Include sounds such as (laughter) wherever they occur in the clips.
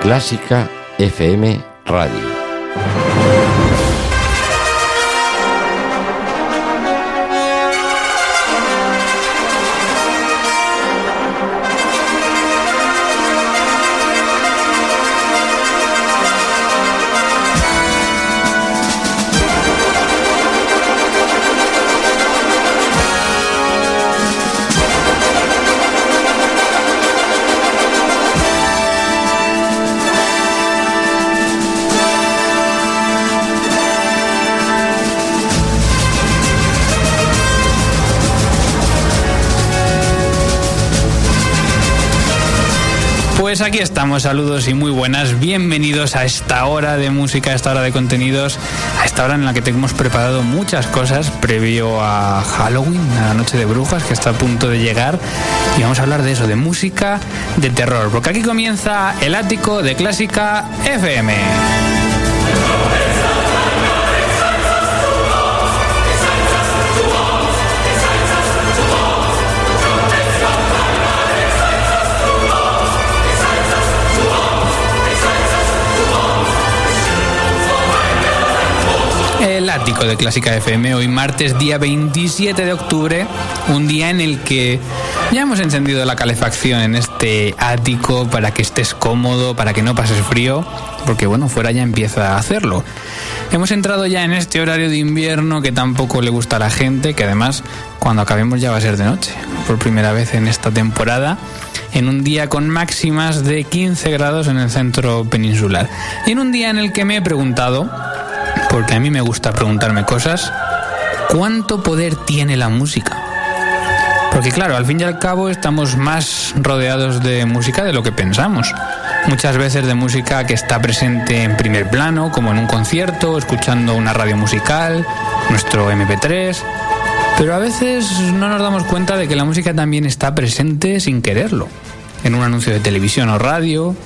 Clásica FM Radio. Estamos, saludos y muy buenas. Bienvenidos a esta hora de música, a esta hora de contenidos, a esta hora en la que te hemos preparado muchas cosas previo a Halloween, a la noche de brujas que está a punto de llegar. Y vamos a hablar de eso, de música de terror. Porque aquí comienza el ático de Clásica FM. El ático de Clásica FM, hoy martes día 27 de octubre, un día en el que ya hemos encendido la calefacción en este ático para que estés cómodo, para que no pases frío, porque bueno, fuera ya empieza a hacerlo. Hemos entrado ya en este horario de invierno que tampoco le gusta a la gente, que además cuando acabemos ya va a ser de noche, por primera vez en esta temporada en un día con máximas de 15 grados en el centro peninsular. Y en un día en el que me he preguntado, porque a mí me gusta preguntarme cosas, ¿cuánto poder tiene la música? Porque claro, al fin y al cabo estamos más rodeados de música de lo que pensamos. Muchas veces de música que está presente en primer plano, como en un concierto, escuchando una radio musical, nuestro MP3. Pero a veces no nos damos cuenta de que la música también está presente sin quererlo. En un anuncio de televisión o radio,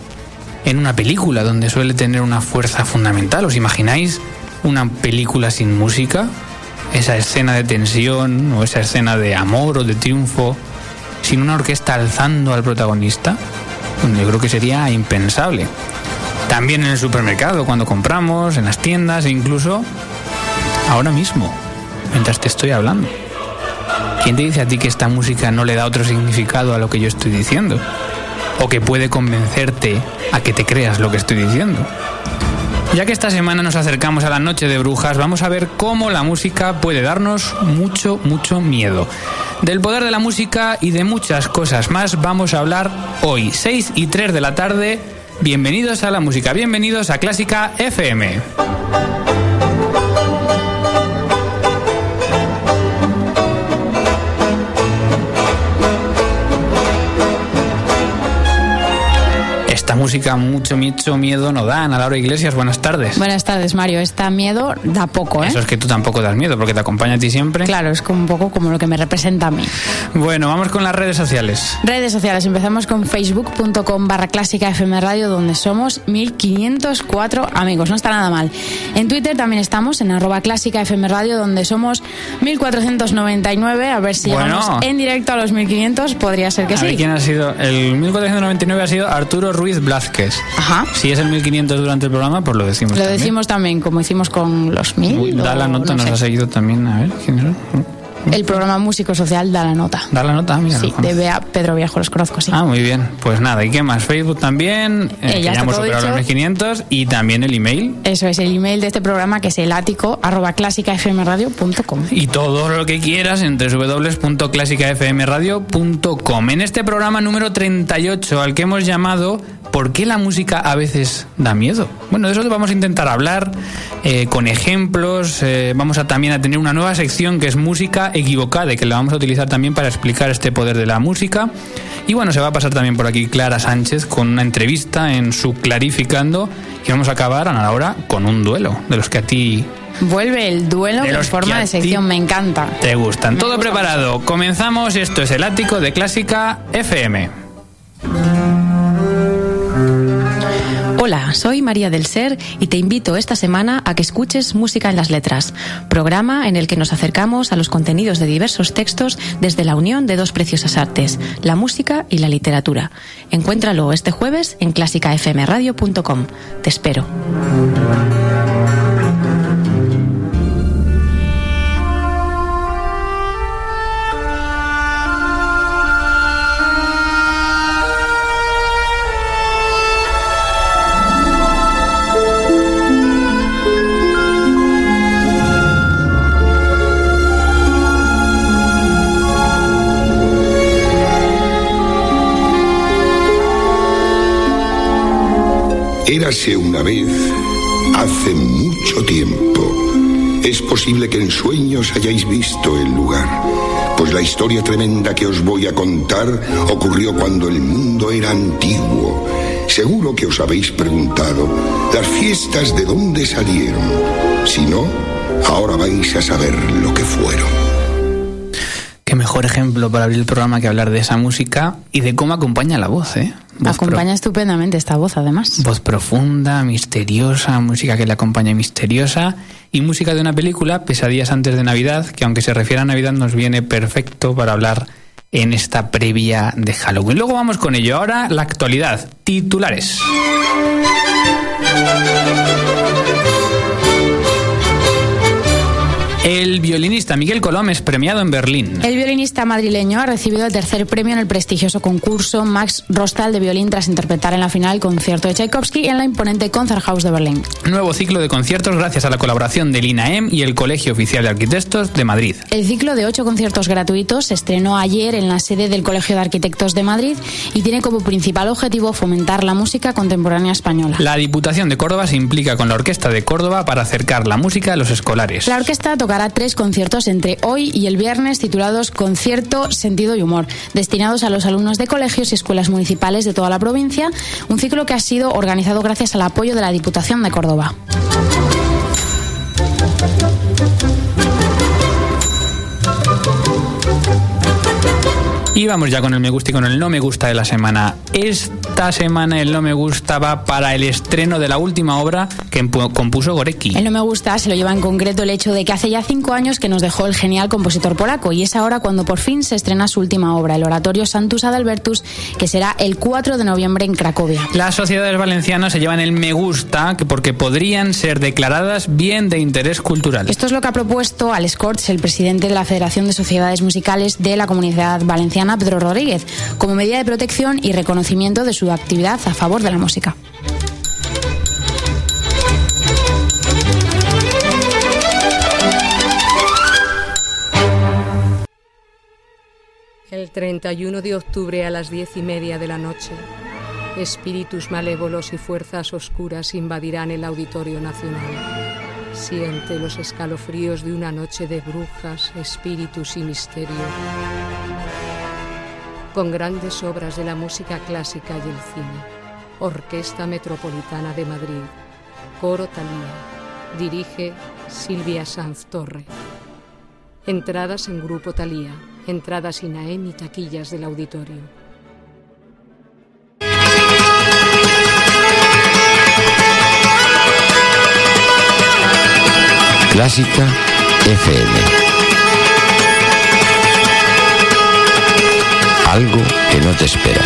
en una película donde suele tener una fuerza fundamental. ¿Os imagináis una película sin música? Esa escena de tensión o esa escena de amor o de triunfo sin una orquesta alzando al protagonista. Yo creo que sería impensable. También en el supermercado, cuando compramos, en las tiendas e incluso ahora mismo, mientras te estoy hablando. ¿Quién te dice a ti que esta música no le da otro significado a lo que yo estoy diciendo? O que puede convencerte a que te creas lo que estoy diciendo. Ya que esta semana nos acercamos a la noche de brujas, vamos a ver cómo la música puede darnos mucho, mucho miedo. Del poder de la música y de muchas cosas más vamos a hablar hoy, 6 y 3 de la tarde. Bienvenidos a la música, bienvenidos a Clásica FM. Música mucho, mucho miedo no da. Ana Laura Iglesias, buenas tardes. Buenas tardes, Mario. Esta miedo da poco, ¿eh? Eso es que tú tampoco das miedo porque te acompaña a ti siempre. Claro, es como un poco como lo que me representa a mí. Bueno, vamos con las redes sociales. Redes sociales. Empezamos con facebook.com barra clásica FM Radio, donde somos 1504 amigos. No está nada mal. En Twitter también estamos, en arroba clásica FM Radio, donde somos 1499. A ver si Bueno. llegamos en directo a los 1500. Podría ser que a ver sí. quién ha sido. El 1499 ha sido Arturo Ruiz Blázquez. Ajá. Si es el 1500 durante el programa, pues lo decimos. Lo también. decimos también, como hicimos con los 1000. Uy, da la nota, no nos sé. ha seguido también. A ver, ¿quién es? El programa Músico Social da la nota. Da la nota, mira. Sí, de Bea Pedro Viejo, los conozco, sí. Ah, muy bien. Pues nada, ¿y qué más? Facebook también, eh, Eh, que ya hemos los dicho. 1500 y también el email. Eso es el email de este programa que es el ático arroba clásicafmradio.com. Y todo lo que quieras en www.clásicafmradio.com. En este programa número 38, al que hemos llamado ¿Por qué la música a veces da miedo? Bueno, de eso vamos a intentar hablar eh, con ejemplos. vamos a también a tener una nueva sección que es música equivocada y que la vamos a utilizar también para explicar este poder de la música. Y bueno, se va a pasar también por aquí Clara Sánchez con una entrevista en su Clarificando. Y vamos a acabar, Laura, con un duelo de los que a ti Vuelve el duelo De en forma de sección, me encanta. te gustan. Me Todo gusta preparado. Comenzamos. Esto es el ático de Clásica FM. Hola, soy María del Ser y te invito esta semana a que escuches Música en las Letras, programa en el que nos acercamos a los contenidos de diversos textos desde la unión de dos preciosas artes, la música y la literatura. Encuéntralo este jueves en clásicafmradio.com. Te espero. Érase una vez, hace mucho tiempo. Es posible que en sueños hayáis visto el lugar, pues la historia tremenda que os voy a contar ocurrió cuando el mundo era antiguo. Seguro que os habéis preguntado, ¿las fiestas de dónde salieron? Si no, ahora vais a saber lo que fueron mejor ejemplo para abrir el programa que hablar de esa música y de cómo acompaña la voz, ¿eh? acompaña estupendamente esta voz, además. Voz profunda, misteriosa, música que le acompaña misteriosa y música de una película, Pesadillas antes de Navidad, que aunque se refiere a Navidad nos viene perfecto para hablar en esta previa de Halloween. Luego vamos con ello. Ahora la actualidad. Titulares. El violinista Miguel Colom es premiado en Berlín. El violinista madrileño ha recibido el tercer premio en el prestigioso concurso Max Rostal de violín tras interpretar en la final el concierto de Tchaikovsky en la imponente Konzerthaus de Berlín. Nuevo ciclo de conciertos gracias a la colaboración del INAEM y el Colegio Oficial de Arquitectos de Madrid. El ciclo de ocho conciertos gratuitos se estrenó ayer en la sede del Colegio de Arquitectos de Madrid y tiene como principal objetivo fomentar la música contemporánea española. La Diputación de Córdoba se implica con la Orquesta de Córdoba para acercar la música a los escolares. La orquesta toca hará tres conciertos entre hoy y el viernes titulados Concierto, Sentido y Humor, destinados a los alumnos de colegios y escuelas municipales de toda la provincia, un ciclo que ha sido organizado gracias al apoyo de la Diputación de Córdoba. Y vamos ya con el me gusta y con el no me gusta de la semana. Esta semana el no me gusta va para el estreno de la última obra que compuso Gorecki. El no me gusta se lo lleva en concreto el hecho de que hace ya cinco años que nos dejó el genial compositor polaco y es ahora cuando por fin se estrena su última obra, el oratorio Santus Adalbertus, que será el 4 de noviembre en Cracovia. Las sociedades valencianas se llevan el me gusta porque podrían ser declaradas bien de interés cultural. Esto es lo que ha propuesto Alex Corts, el presidente de la Federación de Sociedades Musicales de la Comunidad Valenciana Pedro Rodríguez, como medida de protección y reconocimiento de su actividad a favor de la música. El 31 de octubre a las diez y media de la noche, espíritus malévolos y fuerzas oscuras invadirán el Auditorio Nacional. Siente los escalofríos de una noche de brujas, espíritus y misterio con grandes obras de la música clásica y el cine. Orquesta Metropolitana de Madrid, Coro Talía, dirige Silvia Sanz Torre. Entradas en Grupo Talía, entradas INAEM y taquillas del auditorio. Clásica FM algo que no te esperas.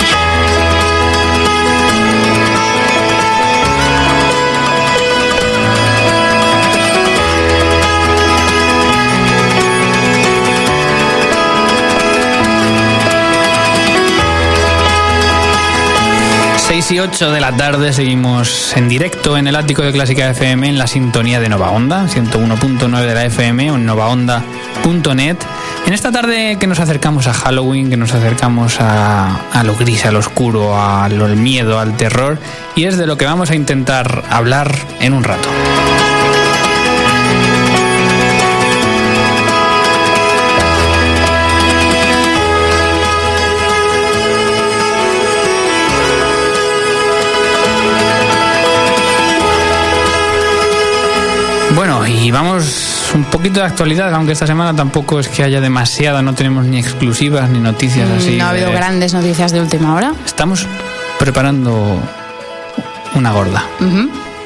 Seis y 8 de la tarde seguimos en directo en el ático de Clásica FM en la sintonía de Nova Onda, 101.9 de la FM o en novaonda.net en esta tarde que nos acercamos a Halloween, que nos acercamos a, lo gris, a lo oscuro, al miedo, al terror, y es de lo que vamos a intentar hablar en un rato. Bueno, y vamos un poquito de actualidad, aunque esta semana tampoco es que haya demasiada, no tenemos ni exclusivas ni noticias así. No ha habido grandes noticias de última hora. Estamos preparando una gorda.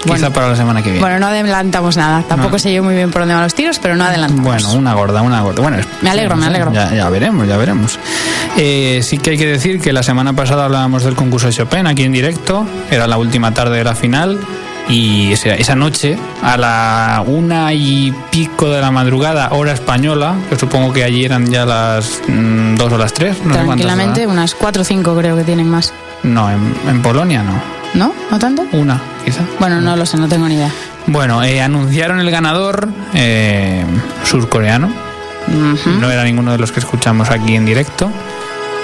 Quizá Bueno. para la semana que viene. Bueno, no adelantamos nada. Tampoco No. sé yo muy bien por dónde van los tiros, pero no adelantamos. Bueno, una gorda, una gorda. Bueno, Me alegro, me alegro. Ya, ya veremos, ya veremos. Eh, sí que hay que decir que la semana pasada hablábamos del concurso de Chopin aquí en directo. Era la última tarde de la final. Y esa, esa noche, a la una y pico de la madrugada, hora española, que supongo que allí eran ya las mm, dos o las tres. No Tranquilamente, unas 4 o 5 creo que tienen más. No, en, en Polonia no. ¿No? ¿No tanto? Una, quizá. Bueno, no lo sé, no tengo ni idea. Bueno, eh, anunciaron el ganador eh, surcoreano. No era ninguno de los que escuchamos aquí en directo.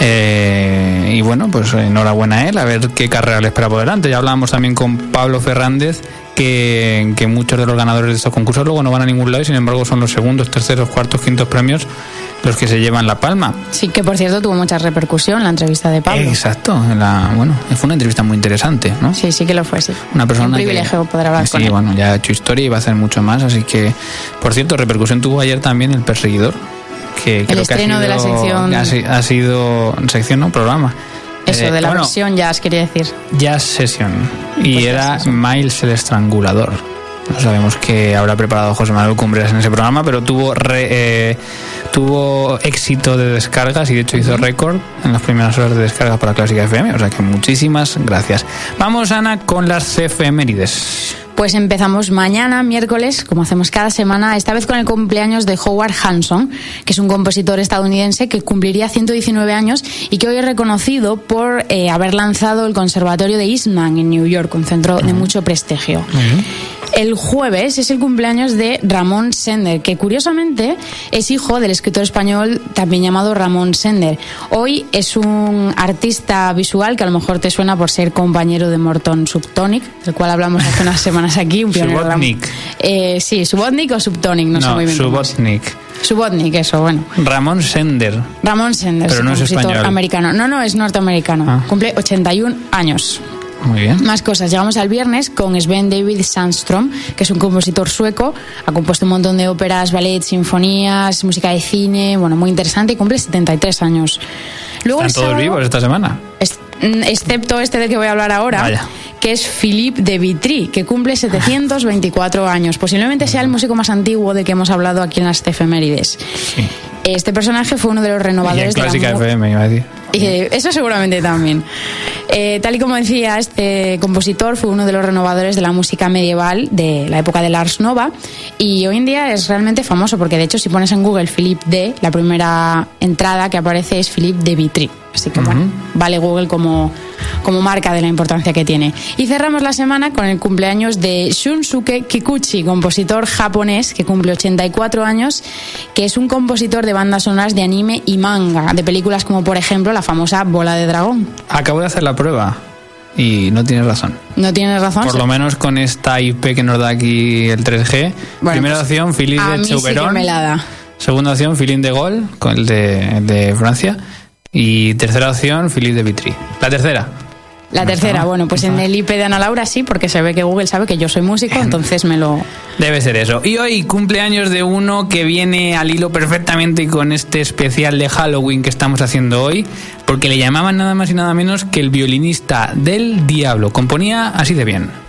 Eh, y bueno, pues enhorabuena a él, a ver qué carrera le espera por delante. Ya hablábamos también con Pablo Fernández, que, que muchos de los ganadores de estos concursos luego no van a ningún lado y sin embargo son los segundos, terceros, cuartos, quintos premios los que se llevan la palma. Sí, que por cierto tuvo mucha repercusión la entrevista de Pablo. Exacto, la, bueno, fue una entrevista muy interesante, ¿no? Sí, sí que lo fue, sí. Una persona Un que- privilegio poder hablar sí, con él. bueno, ya ha hecho historia y va a hacer mucho más, así que, por cierto, repercusión tuvo ayer también el perseguidor. Que creo que ha estreno de la sección- que Ha, si- ha sido sección, no, programa. Eso, Eh, de la bueno, versión jazz, quería decir. Jazz Session. Y Pues era. Miles el Estrangulador. No sabemos qué habrá preparado José Manuel Cumbres en ese programa, pero tuvo re- eh, tuvo éxito de descargas y de hecho hizo récord en las primeras horas de descarga para Clásica FM. O sea que muchísimas gracias. Vamos, Ana, con las efemérides. Pues empezamos mañana, miércoles, como hacemos cada semana, esta vez con el cumpleaños de Howard Hanson, que es un compositor estadounidense que cumpliría 119 años y que hoy es reconocido por eh, haber lanzado el Conservatorio de Eastman en New York, un centro de mucho prestigio. El jueves es el cumpleaños de Ramón Sender, que curiosamente es hijo del escritor español también llamado Ramón Sender. Hoy es un artista visual que a lo mejor te suena por ser compañero de Morton Subtonic, del cual hablamos hace unas (laughs) semanas aquí. Un pionero Subotnik. Eh, sí, Subotnik o Subtonic, no, sé muy bien. Subotnik. Subotnik, eso, bueno. Ramón Sender. Ramón Sender, Pero no es español. americano. No, no, es norteamericano. Ah. Cumple 81 años. Muy bien. Más cosas. Llegamos al viernes con Sven David Sandström, que es un compositor sueco. Ha compuesto un montón de óperas, ballets, sinfonías, música de cine. Bueno, muy interesante y cumple 73 años. Luego el Están todos sábado- vivos esta semana. es- excepto este del que voy a hablar ahora, Vaya. que es Philippe de Vitry, que cumple 724 años. Posiblemente sea el músico más antiguo de que hemos hablado aquí en las efemérides. Sí. Este personaje fue uno de los Y en renovadores de la FM, iba a decir. eh, eso seguramente también. Eh, tal y como decía, este compositor fue uno de los renovadores de la música medieval de la época de Lars Nova y hoy en día es realmente famoso porque de hecho si pones en Google Philippe D, la primera entrada que aparece es Philippe de Vitry. Así que bueno, vale Google como, como marca de la importancia que tiene. Y cerramos la semana con el cumpleaños de Shunsuke Kikuchi, compositor japonés que cumple 84 años, que es un compositor de bandas sonoras de anime y manga, de películas como por ejemplo la famosa Bola de Dragón. Acabo de hacer la prueba y no tienes razón. ¿No tienes razón? Por lo menos con esta IP que nos da aquí el 3G. Bueno, Primera pues, opción, Philippe a de mí sí. Segunda opción, Philippe de Gaulle, con el de, el de Francia. Y tercera opción, Philippe de Vitry. La tercera. La No tercera, mal, bueno, pues no en el IP de Ana Laura sí, porque se ve que Google sabe que yo soy músico, entonces me lo... Debe ser eso. Y hoy cumpleaños de uno que viene al hilo perfectamente con este especial de Halloween que estamos haciendo hoy, porque le llamaban nada más y nada menos que el violinista del diablo. Componía así de bien.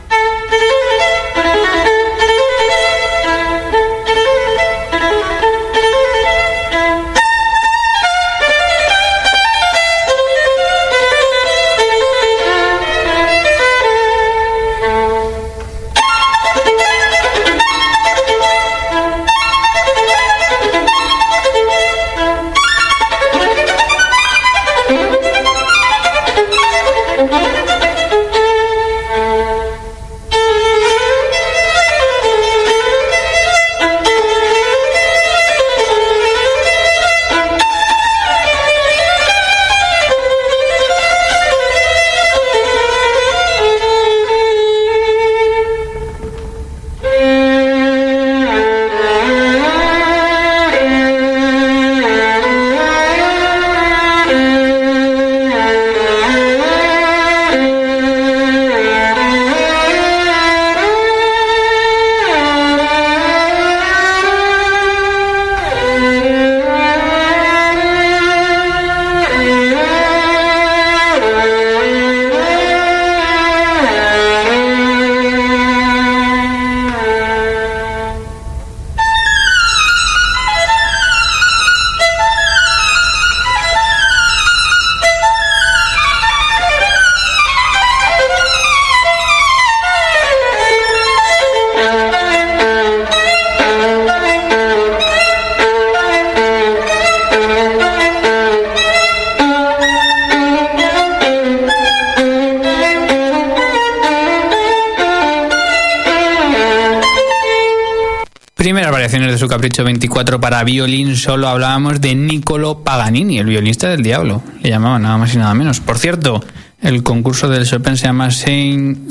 Variaciones de su capricho 24 para violín solo hablábamos de Niccolo Paganini, el violinista del diablo. Le llamaban nada más y nada menos. Por cierto, el concurso del Chopin se llama Seon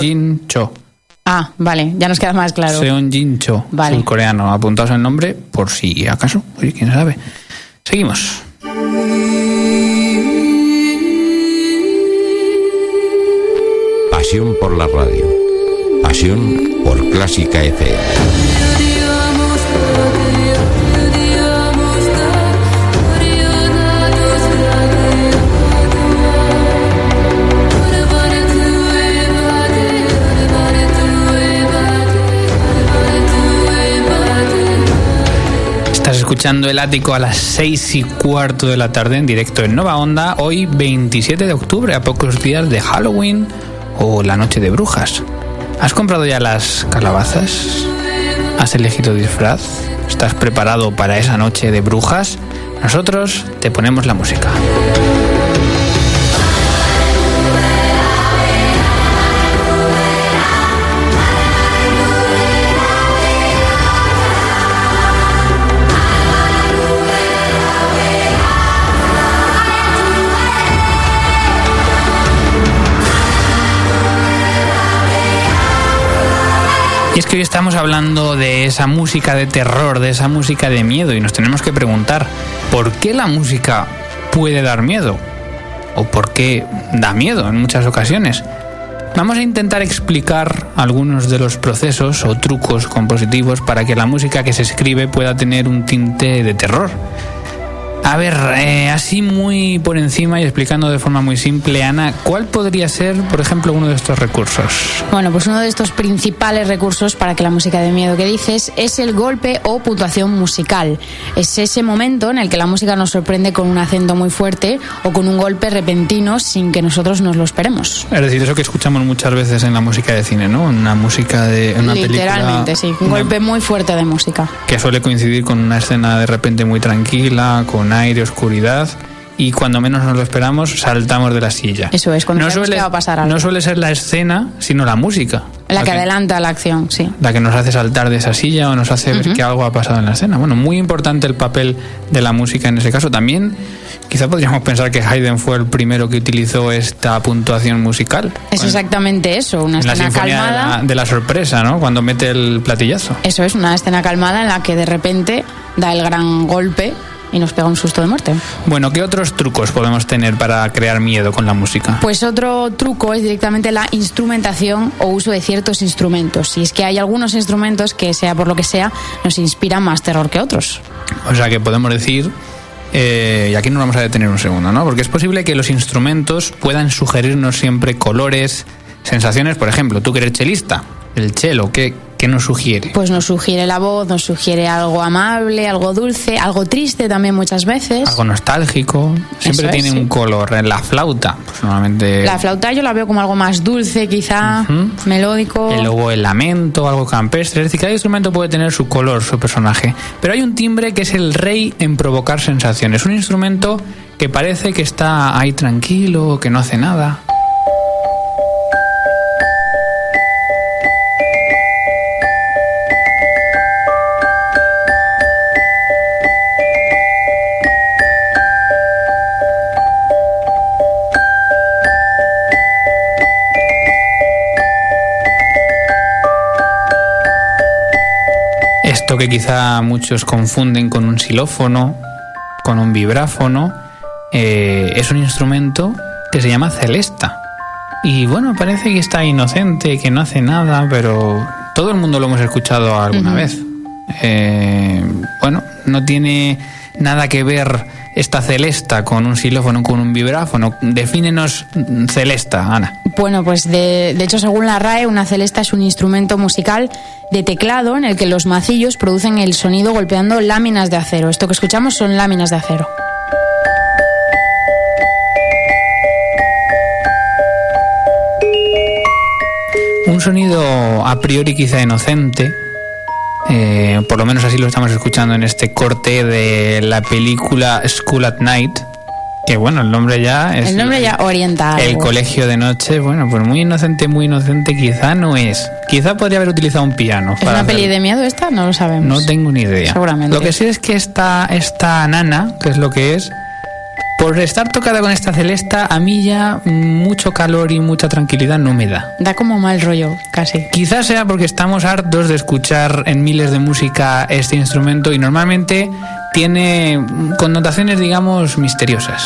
Jin Cho. Ah, vale, ya nos queda más claro. Seon Jin Cho, Vale. coreano. Apuntaos el nombre por si acaso. Oye, quién sabe. Seguimos. Pasión por la radio. Pasión por Clásica FM. Estás escuchando el ático a las seis y cuarto de la tarde en directo en Nova Onda, hoy 27 de octubre, a pocos días de Halloween o la noche de brujas. ¿Has comprado ya las calabazas? ¿Has elegido disfraz? ¿Estás preparado para esa noche de brujas? Nosotros te ponemos la música. Y es que hoy estamos hablando de esa música de terror, de esa música de miedo, y nos tenemos que preguntar, ¿por qué la música puede dar miedo? ¿O por qué da miedo en muchas ocasiones? Vamos a intentar explicar algunos de los procesos o trucos compositivos para que la música que se escribe pueda tener un tinte de terror. A ver, eh, así muy por encima y explicando de forma muy simple, Ana, ¿cuál podría ser, por ejemplo, uno de estos recursos? Bueno, pues uno de estos principales recursos para que la música de miedo que dices es el golpe o puntuación musical. Es ese momento en el que la música nos sorprende con un acento muy fuerte o con un golpe repentino sin que nosotros nos lo esperemos. Es decir, eso que escuchamos muchas veces en la música de cine, ¿no? Una música de una Literalmente, película, sí. Un una- golpe muy fuerte de música. que suele coincidir con una escena de repente muy tranquila, con aire, oscuridad. Y cuando menos nos lo esperamos, saltamos de la silla. Eso es, cuando sabemos que va a pasar algo. no suele ser la escena, sino la música. La que que- adelanta la acción, sí. la que nos hace saltar de esa silla o nos hace ver que algo ha pasado en la escena. Bueno, muy importante el papel de la música en ese caso. También, quizá podríamos pensar que Haydn fue el primero que utilizó esta puntuación musical. Es exactamente eso, una en la escena sinfonía de calmada. la, de la sorpresa, ¿no? Cuando mete el platillazo. Eso es, una escena calmada en la que de repente da el gran golpe y nos pega un susto de muerte. Bueno, ¿qué otros trucos podemos tener para crear miedo con la música? Pues otro truco es directamente la instrumentación o uso de ciertos instrumentos. Y es que hay algunos instrumentos que, sea por lo que sea, nos inspiran más terror que otros. O sea que podemos decir, eh, y aquí nos vamos a detener un segundo, ¿no? Porque es posible que los instrumentos puedan sugerirnos siempre colores, sensaciones. Por ejemplo, tú que eres chelista, el chelo, ¿qué, qué nos sugiere? Pues nos sugiere la voz, nos sugiere algo amable, algo dulce, algo triste también muchas veces. Algo nostálgico. Siempre Eso es, tiene sí. un color. En la flauta, pues normalmente. La flauta yo la veo como algo más dulce, quizá, Ujú. melódico. Y luego el lamento, algo campestre. Es decir, cada instrumento puede tener su color, su personaje. Pero hay un timbre que es el rey en provocar sensaciones. Un instrumento que parece que está ahí tranquilo, que no hace nada. Esto que quizá muchos confunden con un xilófono, con un vibráfono, eh, es un instrumento que se llama celesta. Y bueno, parece que está inocente, que no hace nada, pero todo el mundo lo hemos escuchado alguna vez. Eh, bueno, no tiene nada que ver esta celesta con un xilófono, con un vibráfono. Defínenos celesta, Ana. Bueno, pues de, hecho, según la RAE, una celesta es un instrumento musical de teclado en el que los macillos producen el sonido golpeando láminas de acero. Esto que escuchamos son láminas de acero. Un sonido a priori quizá inocente, eh, por lo menos así lo estamos escuchando en este corte de la película School at Night, Que bueno, el nombre ya es. El nombre ya orienta. El colegio de noche, bueno, pues muy inocente, muy inocente quizá no es. Quizá podría haber utilizado un piano. ¿Es para una peli de miedo esta? No lo sabemos. No tengo ni idea. Seguramente. Lo que sí es que esta, esta nana, que es lo que es, por estar tocada con esta celesta, a mí ya mucho calor y mucha tranquilidad no me da. Da como mal rollo, casi. Quizás sea porque estamos hartos de escuchar en miles de música este instrumento y normalmente tiene connotaciones, digamos, misteriosas.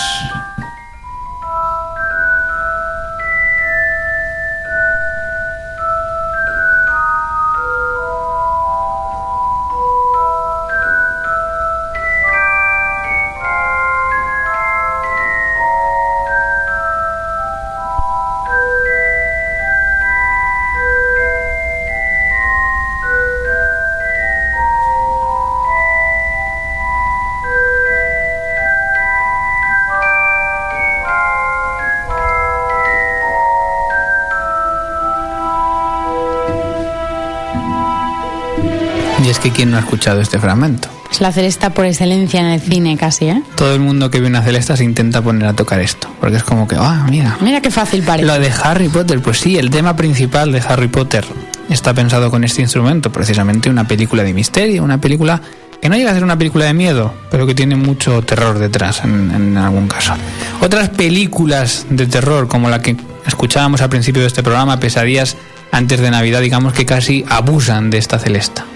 Que ¿quién no ha escuchado este fragmento? Es la celesta por excelencia en el cine, casi, ¿eh? Todo el mundo que ve una celesta se intenta poner a tocar esto, porque es como que, ah, mira. Mira qué fácil parece. Lo de Harry Potter, pues sí, el tema principal de Harry Potter está pensado con este instrumento, precisamente una película de misterio, una película que no llega a ser una película de miedo, pero que tiene mucho terror detrás en, en algún caso. Otras películas de terror, como la que escuchábamos al principio de este programa, Pesadillas antes de Navidad, digamos que casi abusan de esta celesta.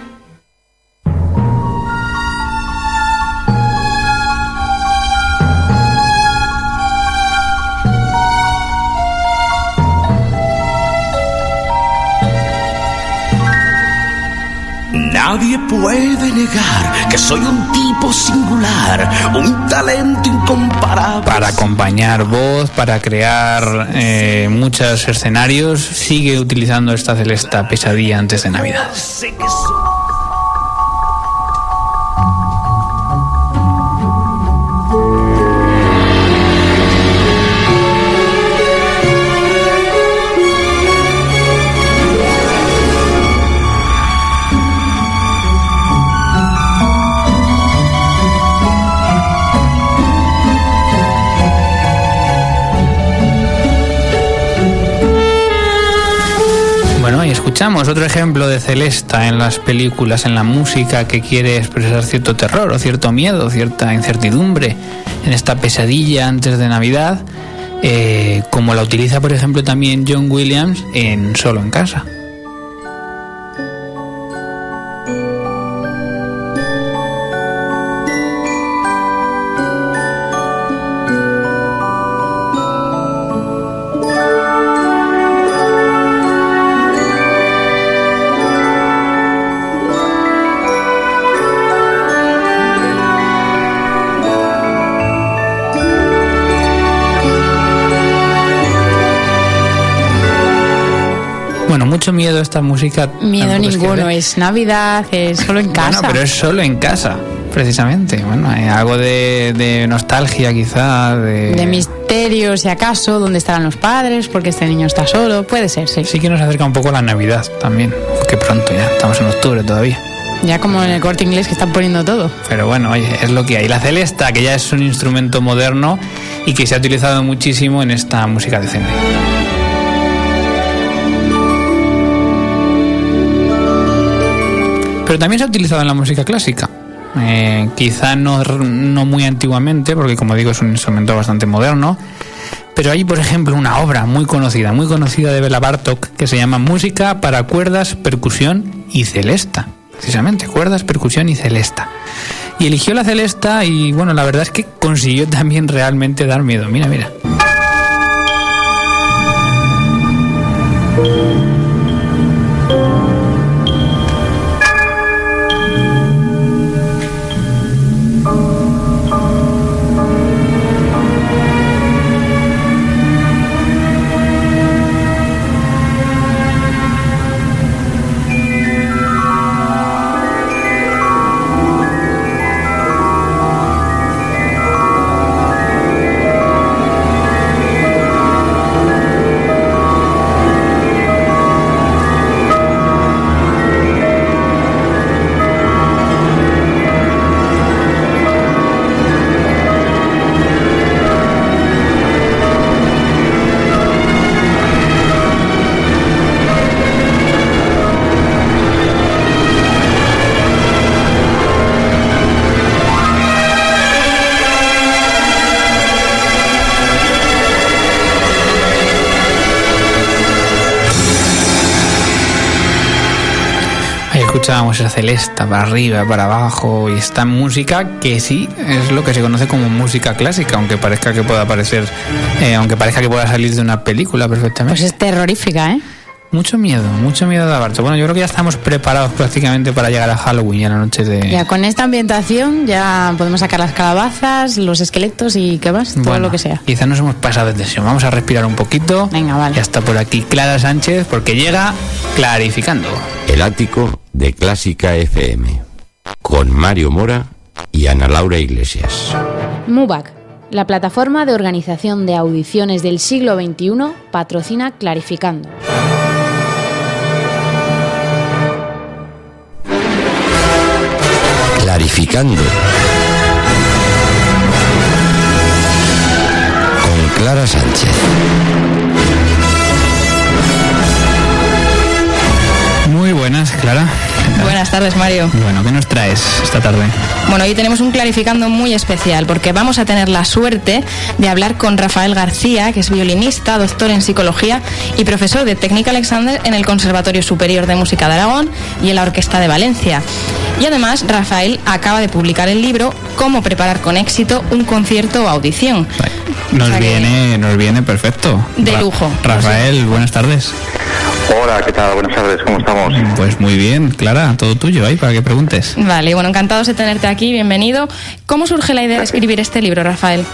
Negar que soy un tipo singular, un talento incomparable. para acompañar voz, para crear eh, muchos escenarios, sigue utilizando esta celesta pesadilla antes de Navidad. Escuchamos otro ejemplo de Celesta en las películas, en la música que quiere expresar cierto terror o cierto miedo, cierta incertidumbre en esta pesadilla antes de Navidad, eh, como la utiliza, por ejemplo, también John Williams en Solo en Casa. Mucho miedo esta música. Miedo tampoco es que ninguno, es Navidad, es solo en casa. Bueno, pero es solo en casa, precisamente. Bueno, hay algo de, de nostalgia quizá, de... De misterio, si acaso, dónde estarán los padres, porque este niño está solo, puede ser, sí. Sí que nos acerca un poco la Navidad también, que pronto ya, estamos en octubre todavía. Ya como en el corte inglés que están poniendo todo. Pero bueno, oye, es lo que hay. La celesta, que ya es un instrumento moderno y que se ha utilizado muchísimo en esta música de cine. Pero también se ha utilizado en la música clásica. Eh, quizá no, no muy antiguamente, porque como digo es un instrumento bastante moderno. Pero hay, por ejemplo, una obra muy conocida, muy conocida de Bela Bartok, que se llama Música para cuerdas, percusión y celesta. Precisamente, cuerdas, percusión y celesta. Y eligió la celesta y bueno, la verdad es que consiguió también realmente dar miedo. Mira, mira. Escuchábamos esa celesta para arriba, para abajo y esta música que sí es lo que se conoce como música clásica, aunque parezca que pueda parecer, eh, aunque parezca que pueda salir de una película perfectamente. Pues es terrorífica, ¿eh? Mucho miedo, mucho miedo de abarto. Bueno, yo creo que ya estamos preparados prácticamente para llegar a Halloween y a la noche de... Ya con esta ambientación ya podemos sacar las calabazas, los esqueletos y qué más, todo Bueno, lo que sea. Quizá nos hemos pasado de tensión. Vamos a respirar un poquito. Venga, vale. Ya está por aquí Clara Sánchez porque llega clarificando. El ático de Clásica FM. Con Mario Mora y Ana Laura Iglesias. MUBAC, la plataforma de organización de audiciones del siglo XXI, patrocina Clarificando. Clarificando. Con Clara Sánchez. Muy buenas, Clara. Buenas tardes, Mario. Bueno, ¿qué nos traes esta tarde? Bueno, hoy tenemos un clarificando muy especial porque vamos a tener la suerte de hablar con Rafael García, que es violinista, doctor en psicología y profesor de técnica Alexander en el Conservatorio Superior de Música de Aragón y en la Orquesta de Valencia. Y además, Rafael acaba de publicar el libro Cómo preparar con éxito un concierto o audición. Nos O sea viene, nos viene perfecto. De lujo. Rafael, buenas tardes. Hola, ¿qué tal? Buenas tardes, ¿cómo estamos? Pues muy bien, Clara, todo tuyo ahí para que preguntes. Vale, bueno, encantados de tenerte aquí, bienvenido. ¿Cómo surge la idea de escribir este libro, Rafael?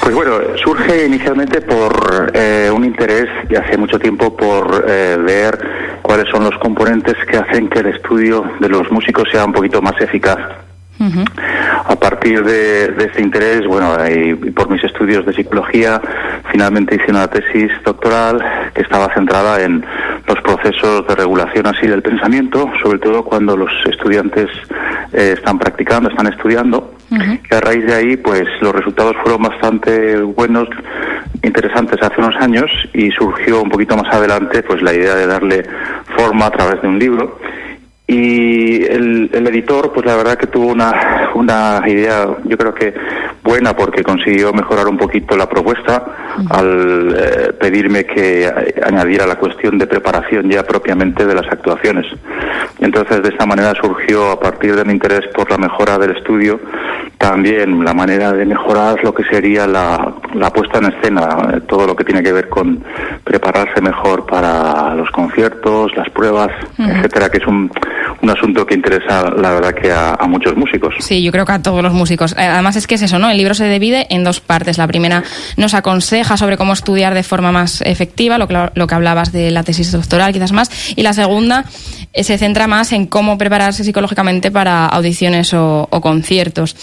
Pues bueno, surge inicialmente por eh, un interés de hace mucho tiempo por eh, ver cuáles son los componentes que hacen que el estudio de los músicos sea un poquito más eficaz. A partir de, de este interés, bueno, y por mis estudios de psicología, finalmente hice una tesis doctoral que estaba centrada en los procesos de regulación así del pensamiento, sobre todo cuando los estudiantes eh, están practicando, están estudiando. Y a raíz de ahí, pues los resultados fueron bastante buenos, interesantes hace unos años y surgió un poquito más adelante, pues la idea de darle forma a través de un libro. Y el, el editor, pues la verdad que tuvo una, una idea, yo creo que buena, porque consiguió mejorar un poquito la propuesta al eh, pedirme que añadiera la cuestión de preparación ya propiamente de las actuaciones. Entonces de esta manera surgió, a partir de mi interés por la mejora del estudio, también la manera de mejorar lo que sería la, la puesta en escena, eh, todo lo que tiene que ver con prepararse mejor para los conciertos, las pruebas, etcétera, que es un, un asunto que interesa, la verdad, que a, a muchos músicos. Sí, yo creo que a todos los músicos. Eh, Además es que es eso, ¿no? El libro se divide en dos partes. La primera nos aconseja sobre cómo estudiar de forma más efectiva, lo que, lo que hablabas de la tesis doctoral quizás más. Y la segunda se centra más en cómo prepararse psicológicamente para audiciones o, o conciertos.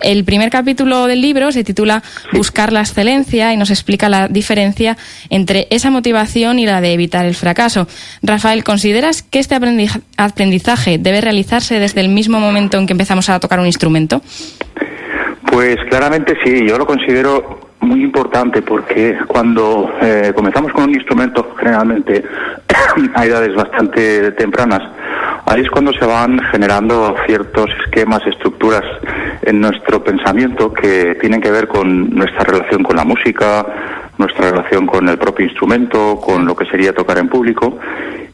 El primer capítulo del libro se titula Buscar la excelencia y nos explica la diferencia entre esa motivación y la de evitar el fracaso. Rafael, ¿consideras que este aprendiz- aprendizaje debe realizarse desde el mismo momento en que empezamos a tocar un instrumento? Pues claramente sí, yo lo considero muy importante porque cuando eh, comenzamos con un instrumento, generalmente (coughs) a edades bastante tempranas, ahí es cuando se van generando ciertos esquemas, estructuras en nuestro pensamiento que tienen que ver con nuestra relación con la música, nuestra relación con el propio instrumento, con lo que sería tocar en público.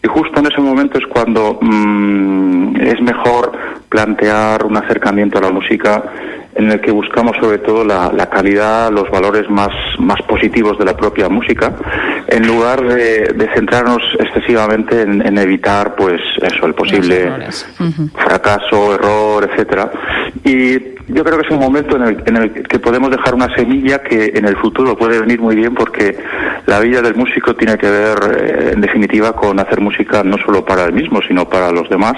Y justo en ese momento es cuando mm, es mejor plantear un acercamiento a la música en el que buscamos sobre todo la, la calidad, los valores más, más positivos de la propia música, en lugar de, de centrarnos excesivamente en, en evitar pues eso, el posible fracaso, error, etcétera. Y yo creo que es un momento en el, en el que podemos dejar una semilla que en el futuro puede venir muy bien porque la vida del músico tiene que ver, eh, en definitiva, con hacer música no solo para él mismo, sino para los demás.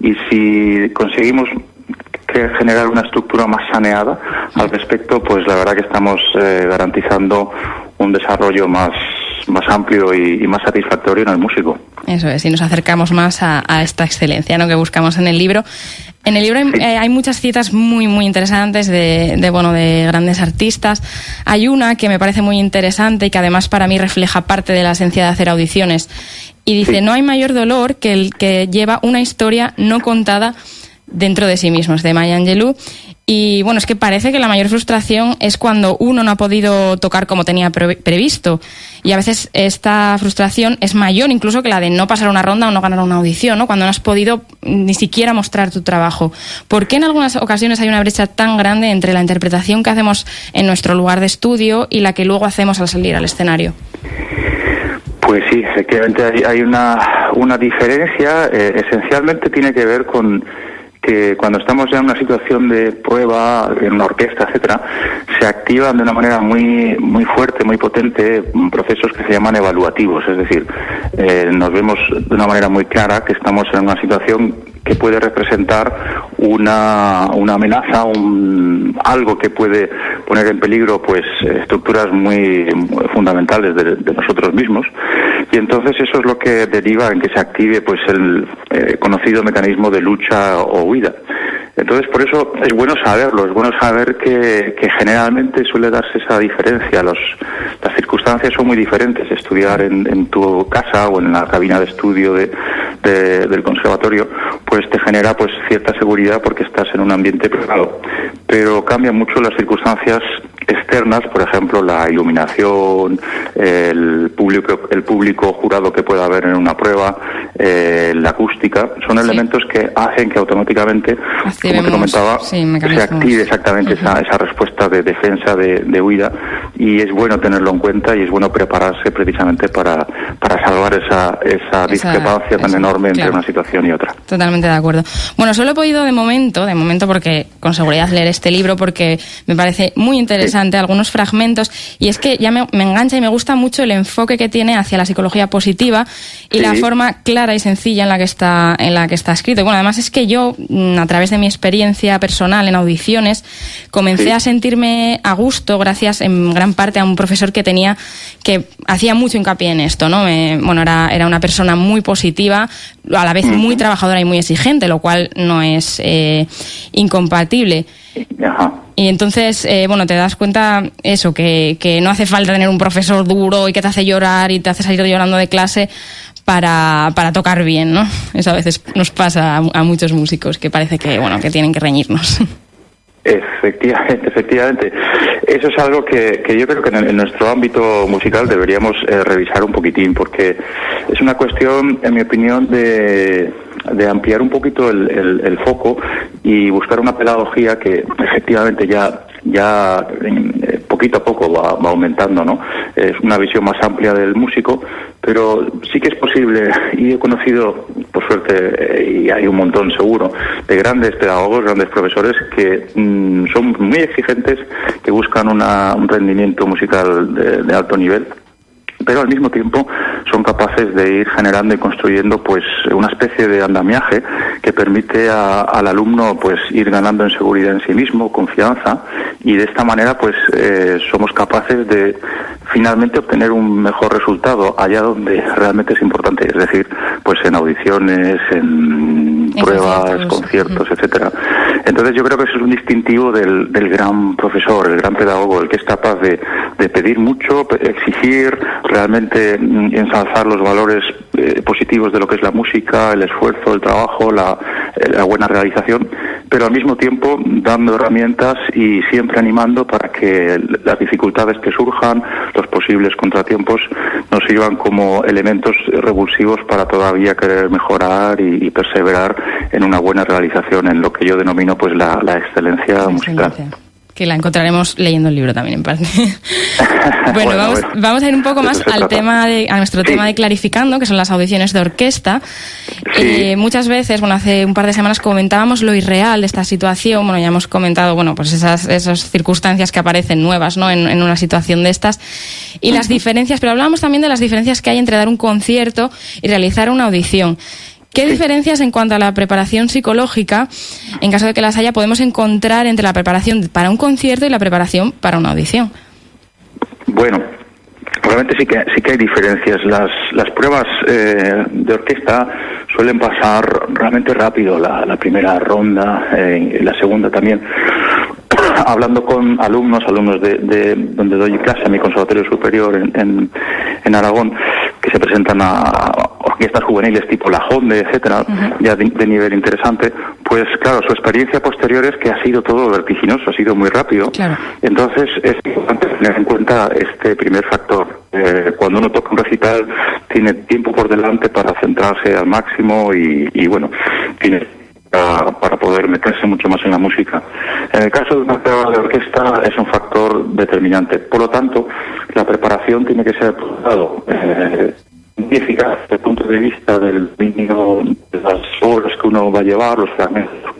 Y si conseguimos que generar una estructura más saneada al respecto, pues la verdad que estamos eh, garantizando un desarrollo más, más amplio y, y más satisfactorio en el músico. Eso es, y nos acercamos más a, a esta excelencia ¿no? que buscamos en el libro. En el libro hay, eh, hay muchas citas muy, muy interesantes de, de, bueno, de grandes artistas. Hay una que me parece muy interesante y que además para mí refleja parte de la esencia de hacer audiciones. Y dice, no hay mayor dolor que el que lleva una historia no contada dentro de sí mismo. Es de Maya Angelou. Y bueno, es que parece que la mayor frustración es cuando uno no ha podido tocar como tenía previsto. Y a veces esta frustración es mayor incluso que la de no pasar una ronda o no ganar una audición, ¿no? Cuando no has podido ni siquiera mostrar tu trabajo. ¿Por qué en algunas ocasiones hay una brecha tan grande entre la interpretación que hacemos en nuestro lugar de estudio y la que luego hacemos al salir al escenario? Pues sí, efectivamente hay, una, una diferencia. Eh, esencialmente tiene que ver con que cuando estamos en una situación de prueba, en una orquesta, etcétera, se activan de una manera muy muy fuerte, muy potente procesos que se llaman evaluativos, es decir, eh, nos vemos de una manera muy clara que estamos en una situación que puede representar una, una amenaza, un, algo que puede poner en peligro pues estructuras muy, fundamentales de, nosotros mismos y entonces eso es lo que deriva en que se active pues el eh, conocido mecanismo de lucha o huida. Entonces, por eso es bueno saberlo, es bueno saber que, generalmente suele darse esa diferencia. Los, las circunstancias son muy diferentes. Estudiar en, tu casa o en la cabina de estudio de, del conservatorio, pues te genera pues cierta seguridad porque estás en un ambiente privado. Pero cambian mucho las circunstancias externas, por ejemplo, la iluminación, el público, el público jurado que pueda haber en una prueba, eh, la acústica, son elementos que hacen que automáticamente, como te comentaba, se active exactamente esa, esa, respuesta de defensa, de, de, huida, y es bueno tenerlo en cuenta y es bueno prepararse precisamente para, para salvar esa, esa, discrepancia tan enorme entre una situación y otra. Totalmente de acuerdo. Bueno, solo he podido de momento, de momento porque con seguridad leer este libro porque me parece muy interesante algunos fragmentos y es que ya me, engancha y me gusta mucho el enfoque que tiene hacia la psicología positiva y la forma clara y sencilla en la que está en la que está escrito. bueno, además es que yo mm, a través de mi experiencia personal en audiciones comencé a sentirme a gusto gracias en gran parte a un profesor que tenía que hacía mucho hincapié en esto, ¿no? bueno, era era una persona muy positiva, a la vez muy trabajadora y muy exigente, lo cual no es eh, incompatible. Y entonces, eh, bueno, te das cuenta eso, que, que no hace falta tener un profesor duro y que te hace llorar y te hace salir llorando de clase para, para tocar bien, ¿no? Eso a veces nos pasa a, muchos músicos que parece que, bueno, que tienen que reñirnos. Efectivamente, efectivamente. Eso es algo que, que yo creo que en, nuestro ámbito musical deberíamos eh, revisar un poquitín, porque es una cuestión, en mi opinión, de, de ampliar un poquito el, el, foco y buscar una pedagogía que efectivamente ya ya eh, poquito a poco va, va, aumentando, ¿no? Es una visión más amplia del músico, pero sí que es posible, y he conocido, por suerte, eh, y hay un montón seguro, de grandes pedagogos, grandes profesores que mm, son muy exigentes, que buscan una, un rendimiento musical de alto nivel pero al mismo tiempo son capaces de ir generando y construyendo pues una especie de andamiaje que permite al alumno pues ir ganando en seguridad en sí mismo, confianza y de esta manera pues eh, somos capaces de finalmente obtener un mejor resultado allá donde realmente es importante, es decir, pues en audiciones, en, pruebas, conciertos, etcétera. Entonces yo creo que eso es un distintivo del, del gran profesor, el gran pedagogo, el que es capaz de, de pedir mucho, exigir, realmente mm, ensalzar los valores eh, positivos de lo que es la música, el esfuerzo, el trabajo, la, eh, la, buena realización, pero al mismo tiempo dando herramientas y siempre animando para que las dificultades que surjan, los posibles contratiempos, nos sirvan como elementos revulsivos para todavía querer mejorar y, perseverar en una buena realización, en lo que yo denomino pues la, la excelencia musical que la encontraremos leyendo el libro también en parte. (laughs) bueno, vamos, a ir un poco más al tema de, a nuestro tema de clarificando, que son las audiciones de orquesta. Eh, muchas veces, bueno, hace un par de semanas comentábamos lo irreal de esta situación. Bueno, ya hemos comentado, bueno, pues esas, esas circunstancias que aparecen nuevas, ¿no? En, en una situación de estas y las diferencias, pero hablábamos también de las diferencias que hay entre dar un concierto y realizar una audición. ¿Qué diferencias en cuanto a la preparación psicológica, en caso de que las haya, podemos encontrar entre la preparación para un concierto y la preparación para una audición? Bueno, Realmente sí que sí que hay diferencias. Las las pruebas eh, de orquesta suelen pasar realmente rápido. La, primera ronda eh, y la segunda también. Hablando con alumnos, alumnos de, de, donde doy clase a mi conservatorio superior en, en, en Aragón, que se presentan a y estas juveniles tipo La Honde, etcétera, ya de, de nivel interesante, pues claro, su experiencia posterior es que ha sido todo vertiginoso, ha sido muy rápido. Claro. Entonces es importante tener en cuenta este primer factor. Eh, cuando uno toca un recital, tiene tiempo por delante para centrarse al máximo y, y bueno, tiene para, para poder meterse mucho más en la música. En el caso de una prueba de orquesta es un factor determinante. Por lo tanto, la preparación tiene que ser, lado, eh, eficaz desde el punto de vista del dominio de las obras que uno va a llevar, los fragmentos.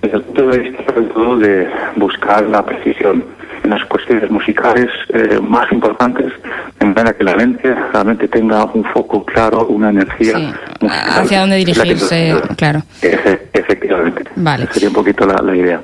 Desde el punto de vista, sobre todo, de buscar la precisión en las cuestiones musicales eh, más importantes, de manera que la mente realmente tenga un foco claro, una energía. Sí, musical. hacia dónde dirigirse, claro. Efe- efectivamente. Vale. Sería un poquito la, la idea.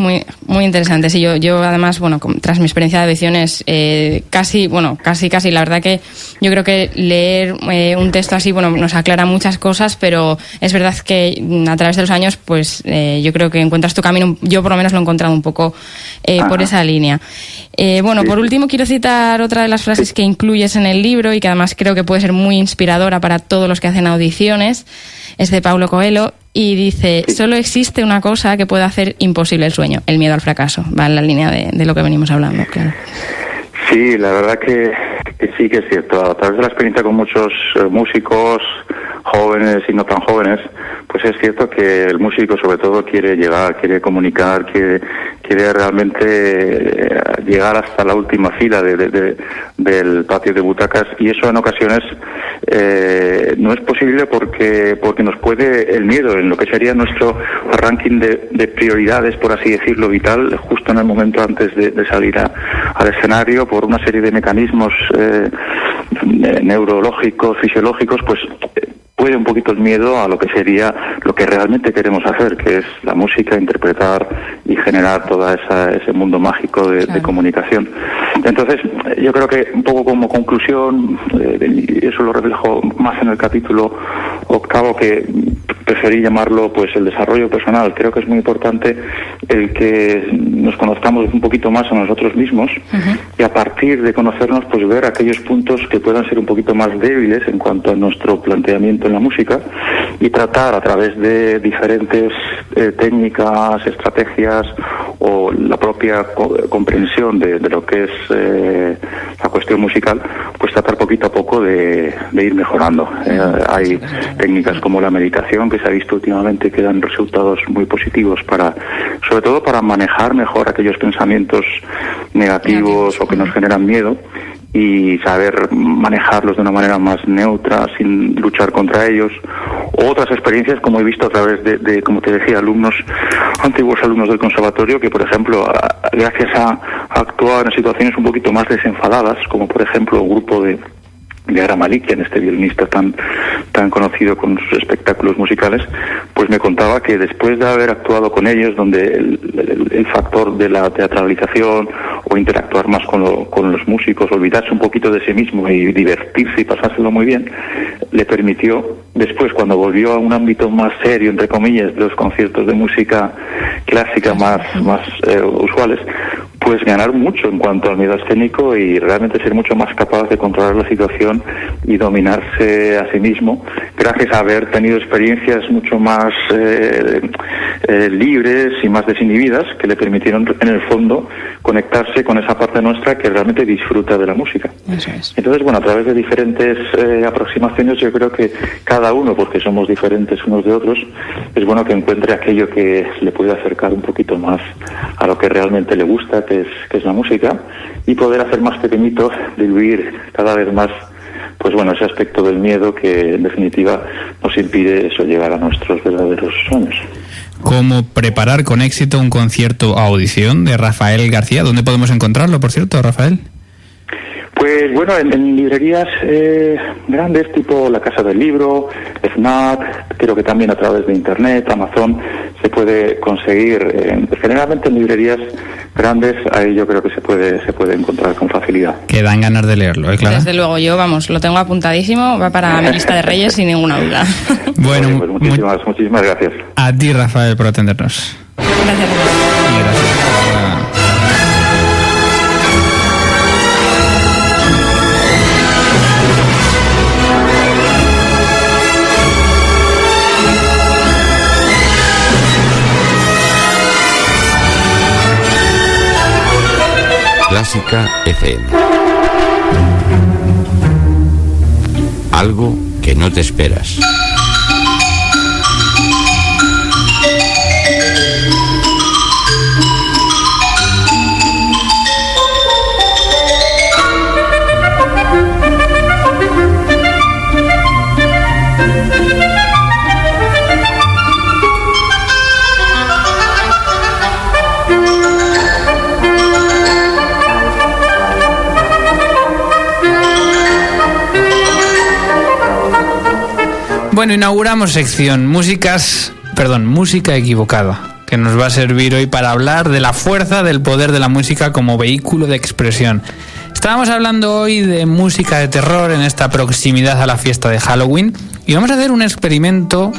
Muy, muy interesante. Sí, yo, yo además, bueno, tras mi experiencia de audiciones, eh, casi, bueno, casi, casi, la verdad que yo creo que leer eh, un texto así, bueno, nos aclara muchas cosas, pero es verdad que a través de los años, pues eh, yo creo que encuentras tu camino, yo por lo menos lo he encontrado un poco eh, por esa línea. Bueno, Sí, por último quiero citar otra de las frases que incluyes en el libro y que además creo que puede ser muy inspiradora para todos los que hacen audiciones. Es de Paulo Coelho y dice, Sí. solo existe una cosa que puede hacer imposible el sueño, el miedo al fracaso. Va en la línea de, de lo que venimos hablando, claro. Sí, la verdad que, que sí que es cierto. A través de la experiencia con muchos eh, músicos jóvenes y no tan jóvenes, pues es cierto que el músico sobre todo quiere llegar, quiere comunicar, quiere, quiere realmente eh, llegar hasta la última fila de- de- de- del patio de butacas y eso en ocasiones eh, no es posible porque porque nos puede el miedo en lo que sería nuestro ranking de, de prioridades, por así decirlo, vital, justo en el momento antes de, de salir a- al escenario, por una serie de mecanismos eh, eh, neurológicos, fisiológicos, pues eh, puede un poquito el miedo a lo que sería lo que realmente queremos hacer, que es la música, interpretar y generar todo ese mundo mágico de, comunicación. Entonces, yo creo que un poco como conclusión, eh, y eso lo reflejo más en el capítulo octavo, que preferí llamarlo pues el desarrollo personal. Creo que es muy importante el que nos conozcamos un poquito más a nosotros mismos y a partir de conocernos pues ver aquellos puntos que puedan ser un poquito más débiles en cuanto a nuestro planteamiento en la música y tratar a través de diferentes eh, técnicas, estrategias o la propia co- comprensión de, de lo que es eh, la cuestión musical, pues tratar poquito a poco de, de ir mejorando. Eh, hay técnicas como la meditación que se ha visto últimamente que dan resultados muy positivos para, sobre todo para manejar mejor aquellos pensamientos negativos o que nos generan miedo y saber manejarlos de una manera más neutra, sin luchar contra ellos. Otras experiencias, como he visto a través de, de, como te decía, alumnos, antiguos alumnos del conservatorio, que por ejemplo, a- gracias a, a actuar en situaciones un poquito más desenfadadas, como por ejemplo un grupo de de Ara Malikian, este violinista tan, tan conocido con sus espectáculos musicales, pues me contaba que después de haber actuado con ellos, donde el, el- el factor de la teatralización o interactuar más con, lo- con los músicos, olvidarse un poquito de sí mismo y divertirse y pasárselo muy bien, le permitió, después cuando volvió a un ámbito más serio, entre comillas, de los conciertos de música clásica más, más eh, usuales, pues ganar mucho en cuanto al miedo escénico y realmente ser mucho más capaz de controlar la situación y dominarse a sí mismo gracias a haber tenido experiencias mucho más eh, eh, libres y más desinhibidas que le permitieron en el fondo conectarse con esa parte nuestra que realmente disfruta de la música. Es. Entonces, bueno, a través de diferentes eh, aproximaciones, yo creo que cada uno, porque somos diferentes unos de otros, es bueno que encuentre aquello que le puede acercar un poquito más a lo que realmente le gusta, que es, que es la música, y poder hacer más pequeñito, diluir cada vez más, pues bueno, ese aspecto del miedo que en definitiva nos impide eso, llegar a nuestros verdaderos sueños. Cómo preparar con éxito un concierto a audición de Rafael García. ¿Dónde podemos encontrarlo, por cierto, Rafael? Pues bueno, en, en librerías eh, grandes tipo la Casa del Libro, FNAC, creo que también a través de Internet, Amazon, se puede conseguir. eh, generalmente en librerías grandes, ahí yo creo que se puede, se puede encontrar con facilidad. Que dan ganas de leerlo, ¿eh, Clara? Desde luego, yo, vamos, lo tengo apuntadísimo, va para mi lista de reyes sin ninguna duda. (laughs) Bueno, pues mu- muchísimas, muchísimas gracias. a ti, Rafael, por atendernos. Gracias. Y gracias. FM. Algo que no te esperas. Bueno, inauguramos sección músicas, perdón, música equivocada, que nos va a servir hoy para hablar de la fuerza del poder de la música como vehículo de expresión. Estábamos hablando hoy de música de terror en esta proximidad a la fiesta de Halloween y vamos a hacer un experimento.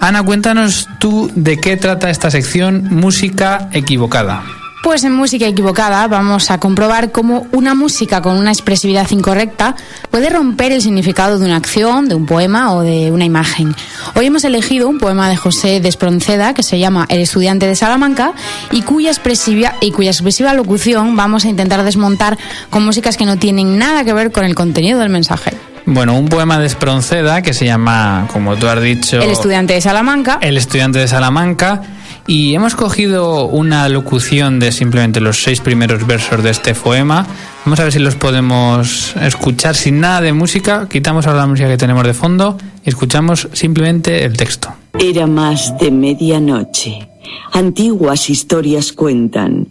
Ana, cuéntanos tú de qué trata esta sección música equivocada. Pues en Música Equivocada vamos a comprobar cómo una música con una expresividad incorrecta puede romper el significado de una acción, de un poema o de una imagen. Hoy hemos elegido un poema de José Despronceda que se llama El estudiante de Salamanca y cuya expresiva, y cuya expresiva locución vamos a intentar desmontar con músicas que no tienen nada que ver con el contenido del mensaje. Bueno, un poema de Espronceda que se llama, como tú has dicho... El estudiante de Salamanca. El estudiante de Salamanca. Y hemos cogido una locución de simplemente los seis primeros versos de este poema. Vamos a ver si los podemos escuchar sin nada de música. Quitamos ahora la música que tenemos de fondo y escuchamos simplemente el texto. Era más de medianoche. Antiguas historias cuentan.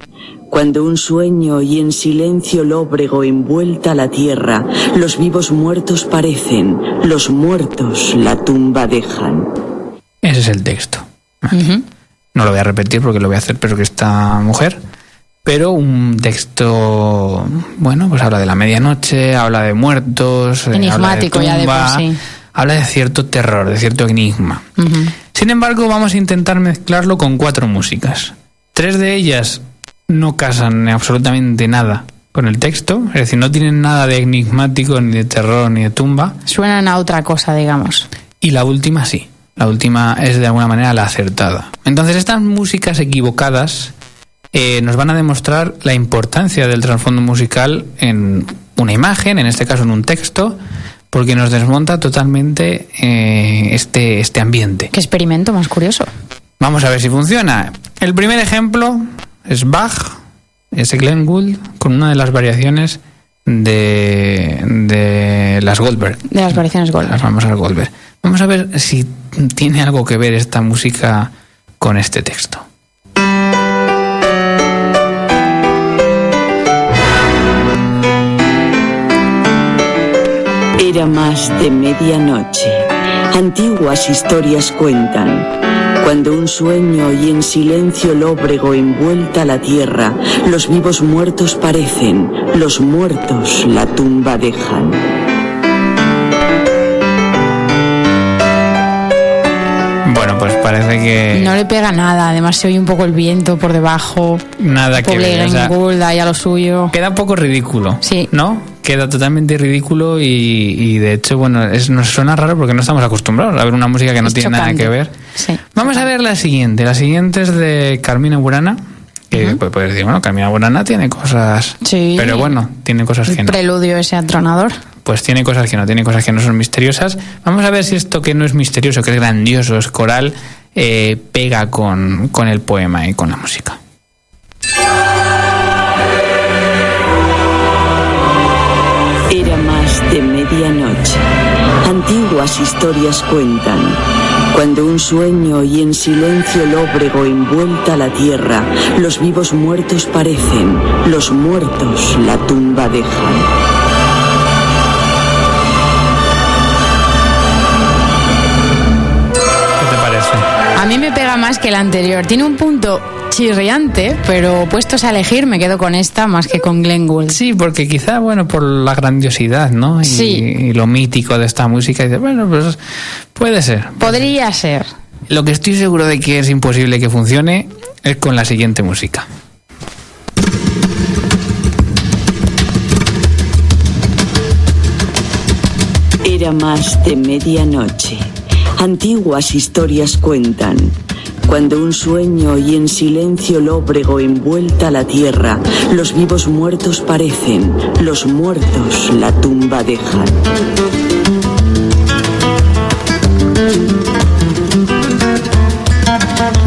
Cuando un sueño y en silencio lóbrego envuelta la tierra, los vivos muertos parecen, los muertos la tumba dejan. Ese es el texto. No lo voy a repetir porque lo voy a hacer pero que esta mujer. Pero un texto, bueno, pues habla de la medianoche, habla de muertos, eh, Enigmático habla ya de de por sí. habla de cierto terror, de cierto enigma. Sin embargo, vamos a intentar mezclarlo con cuatro músicas. Tres de ellas no casan absolutamente nada con el texto, es decir, no tienen nada de enigmático, ni de terror, ni de tumba. Suenan a otra cosa, digamos. Y la última sí. La última es de alguna manera la acertada. Entonces estas músicas equivocadas eh, nos van a demostrar la importancia del trasfondo musical en una imagen, en este caso en un texto, porque nos desmonta totalmente eh, este, este ambiente. Qué experimento más curioso. Vamos a ver si funciona. El primer ejemplo es Bach, es Glenn Gould, con una de las variaciones de, de las Goldberg. De las variaciones Goldberg. Las famosas Goldberg. Vamos a ver si tiene algo que ver esta música con este texto. Era más de medianoche. Antiguas historias cuentan. Cuando un sueño y en silencio lóbrego envuelta la tierra, los vivos muertos parecen, los muertos la tumba dejan. Bueno, pues parece que No le pega nada, además se oye un poco el viento por debajo. nada que ver. o sea, ahí a lo suyo. queda un poco ridículo. Sí. ¿No? Queda totalmente ridículo y, y de hecho, bueno, es, nos suena raro porque no estamos acostumbrados a ver una música que no Es tiene nada que ver. Sí. Vamos a ver la siguiente. La siguiente es de Carmina Burana. Que pues, puedes decir, bueno, Carmina Burana tiene cosas. Sí. Pero bueno, tiene cosas que no. preludio ese atronador. Pues tiene cosas que no, tiene cosas que no son misteriosas. Vamos a ver si esto que no es misterioso, que es grandioso, es coral, eh, pega con, con el poema y con la música. Medianoche. Antiguas historias cuentan. Cuando un sueño y en silencio lóbrego envuelta la tierra, los vivos muertos parecen, los muertos la tumba dejan. ¿Qué te parece? A mí me pega más que el anterior. Tiene un punto chirriante, pero puestos a elegir me quedo con esta más que con Glenn Gould. Sí, porque quizá, bueno, por la grandiosidad, ¿no? Y, Sí. y lo mítico de esta música, y bueno, pues puede ser. Podría ser. Lo que estoy seguro de que es imposible que funcione es con la siguiente música. Era más de medianoche. Antiguas historias cuentan. Cuando un sueño y en silencio lóbrego envuelta la tierra, los vivos muertos parecen, los muertos la tumba dejan.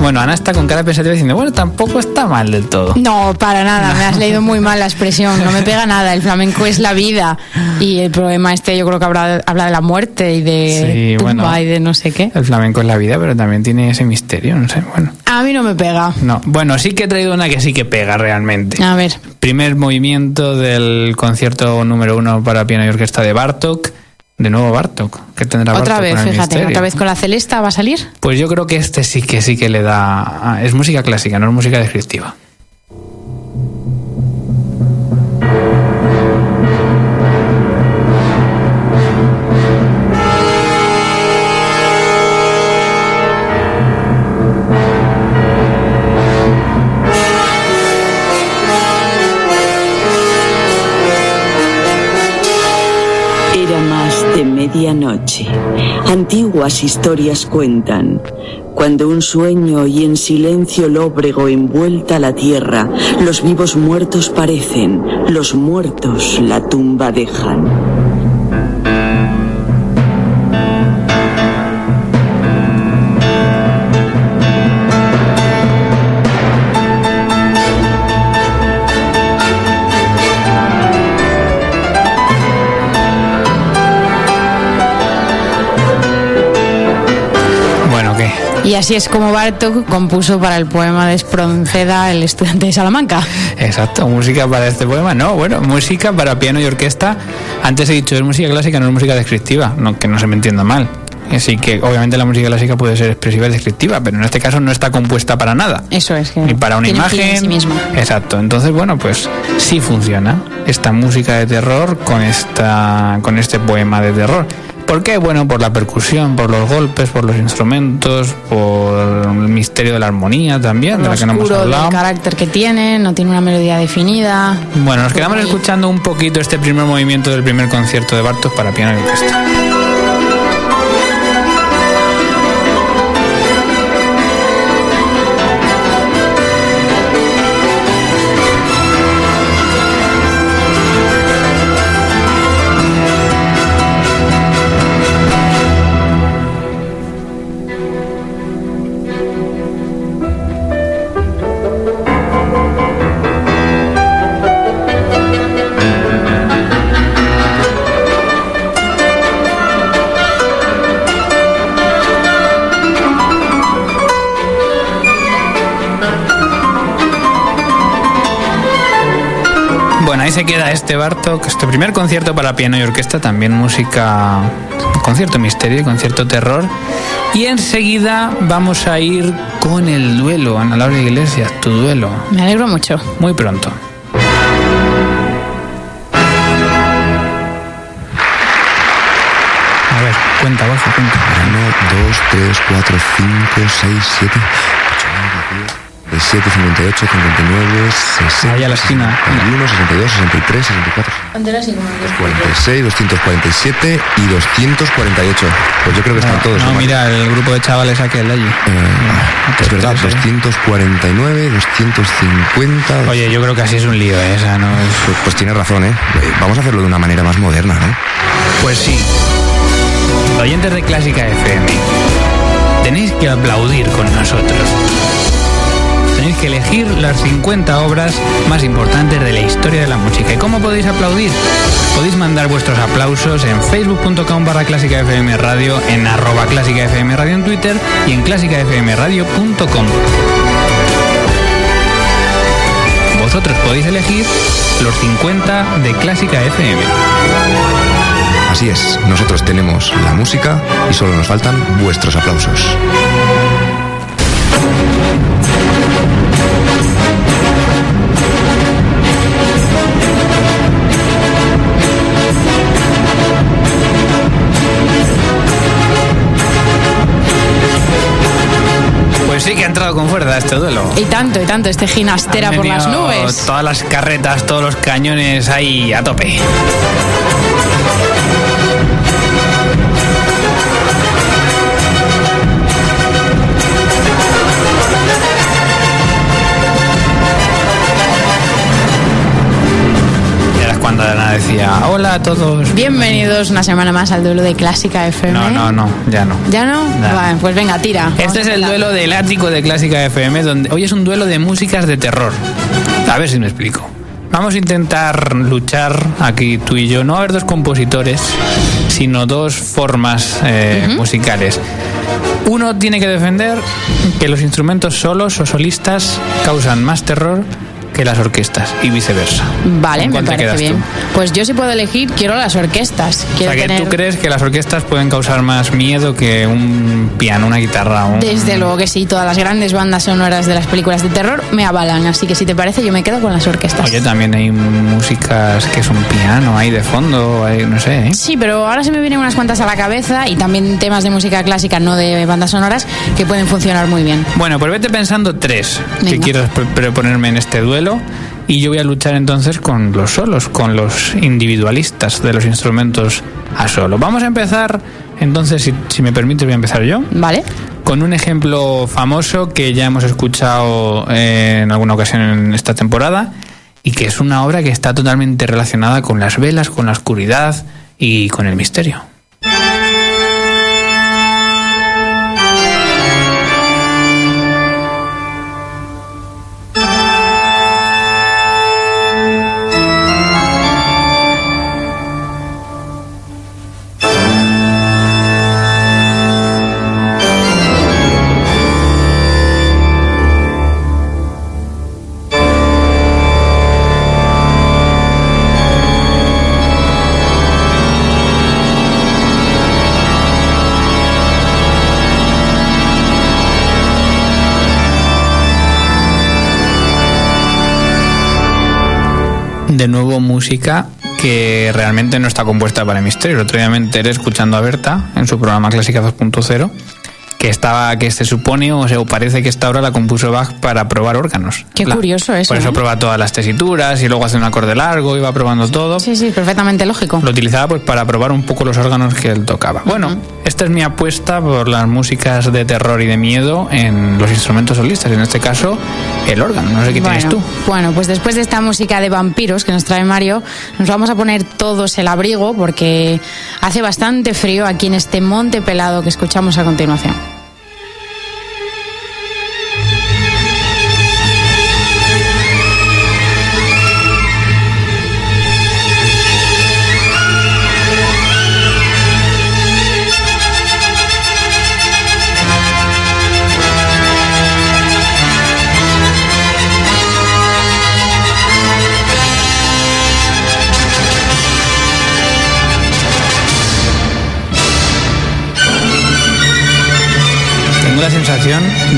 Bueno, Ana está con cara pensativa diciendo, bueno, tampoco está mal del todo. No, para nada, me has leído muy mal la expresión, no me pega nada, el flamenco es la vida y el problema este yo creo que habla, habla de la muerte y de Sí, tumba bueno. y de no sé qué. El flamenco es la vida, pero también tiene ese misterio, no sé, bueno. A mí no me pega. No, bueno, sí que he traído una que sí que pega realmente. A ver, Primer movimiento del concierto número uno para piano y orquesta de Bartok. De nuevo Bartok. ¿Qué tendrá otra vez, con el fíjate, misterio? otra vez con la celesta va a salir. Pues yo creo que este sí que sí que le da. ah, Es música clásica, no es música descriptiva. Antiguas historias cuentan. Cuando un sueño y en silencio lóbrego envuelta la tierra, los vivos muertos parecen, los muertos la tumba dejan. Así es como Bartok compuso para el poema de Espronceda, el estudiante de Salamanca. Exacto, música para este poema. No, bueno, música para piano y orquesta. Antes he dicho, es música clásica, no es música descriptiva. No, que no se me entienda mal. Así que obviamente la música clásica puede ser expresiva y descriptiva, pero en este caso no está compuesta para nada. Eso es. Que Ni para una imagen. sí. Exacto. Entonces, bueno, pues sí funciona esta música de terror con esta con este poema de terror. ¿Por qué? Bueno, por la percusión, por los golpes, por los instrumentos, por el misterio de la armonía también, de la que no hemos hablado. carácter que tiene, no tiene una melodía definida. Bueno, nos quedamos Ahí. escuchando un poquito este primer movimiento del primer concierto de Bartok para piano y orquesta. Se queda este Bartok, este primer concierto para piano y orquesta, también música, concierto misterio y concierto terror. Y enseguida vamos a ir con el duelo, Ana Laura Iglesias, tu duelo, Me alegro mucho. muy pronto. A ver, cuenta, Borja, cuenta. 1, 2, 3, 4, 5, 6, 7, 8, 9, 10, 7, 58, 59, 60. Ahí a la esquina. 61, 62, 63, 64, 46, 247 y 248. Pues yo creo que están todos. No, ¿no? mira, el grupo de chavales aquel de allí. Eh, es verdad, Tres, ¿eh? 249, 250. Oye, yo creo que así es un lío, ¿eh? Esa no es... Pues, pues tienes razón, ¿eh? Eh, Vamos a hacerlo de una manera más moderna, ¿no? Pues sí. Oyentes de Clásica FM, tenéis que aplaudir con nosotros. Tenéis que elegir las 50 obras más importantes de la historia de la música. ¿Y cómo podéis aplaudir? Podéis mandar vuestros aplausos en facebook.com barra clásica FM radio, en arroba clásica radio en Twitter y en clásicafmradio.com. Vosotros podéis elegir los 50 de Clásica FM. Así es, nosotros tenemos la música y solo nos faltan vuestros aplausos. Con fuerza este duelo. Y tanto, y tanto, este ginastera por las nubes. Todas las carretas, todos los cañones ahí a tope. Hola a todos. Bienvenidos una semana más al duelo de Clásica FM. No, no, no, ya no. ¿Ya no? Nah. Vale, pues venga, tira. Este es el duelo del ático de Clásica FM, donde hoy es un duelo de músicas de terror. A ver si me explico. Vamos a intentar luchar aquí tú y yo. No a haber dos compositores, sino dos formas eh, musicales. Uno tiene que defender que los instrumentos solos o solistas causan más terror que las orquestas y viceversa. Vale, ¿Con me parece bien. tú? Pues yo si puedo elegir, quiero las orquestas. O Quiero sea, que tener... tú crees que las orquestas pueden causar más miedo que un piano, una guitarra, un... Desde luego que sí, todas las grandes bandas sonoras de las películas de terror me avalan, así que si te parece yo me quedo con las orquestas. Oye, también hay músicas que son piano ahí de fondo, hay, no sé, ¿eh? Sí, pero ahora se me vienen unas cuantas a la cabeza y también temas de música clásica, no de bandas sonoras, que pueden funcionar muy bien. Bueno, pues vete pensando tres que quieras proponerme en este duelo y yo voy a luchar entonces con los solos, con los individualistas de los instrumentos a solo. Vamos a empezar, entonces, si, si me permites, voy a empezar yo. Vale. Con un ejemplo famoso que ya hemos escuchado eh, en alguna ocasión en esta temporada y que es una obra que está totalmente relacionada con las velas, con la oscuridad y con el misterio. De nuevo música que realmente no está compuesta para el misterio. El otro día me enteré escuchando a Berta en su programa Clásica 2.0 que estaba que se supone o se parece que esta obra la compuso Bach para probar órganos. Qué La- curioso eso, Por eso ¿eh? prueba todas las tesituras y luego hace un acorde largo y va probando todo. Sí, sí, perfectamente lógico. Lo utilizaba pues para probar un poco los órganos que él tocaba. Bueno, esta es mi apuesta por las músicas de terror y de miedo en los instrumentos solistas, en este caso el órgano. No sé qué tienes tú. Bueno, pues después de esta música de vampiros que nos trae Mario, nos vamos a poner todos el abrigo porque hace bastante frío aquí en este monte pelado que escuchamos a continuación.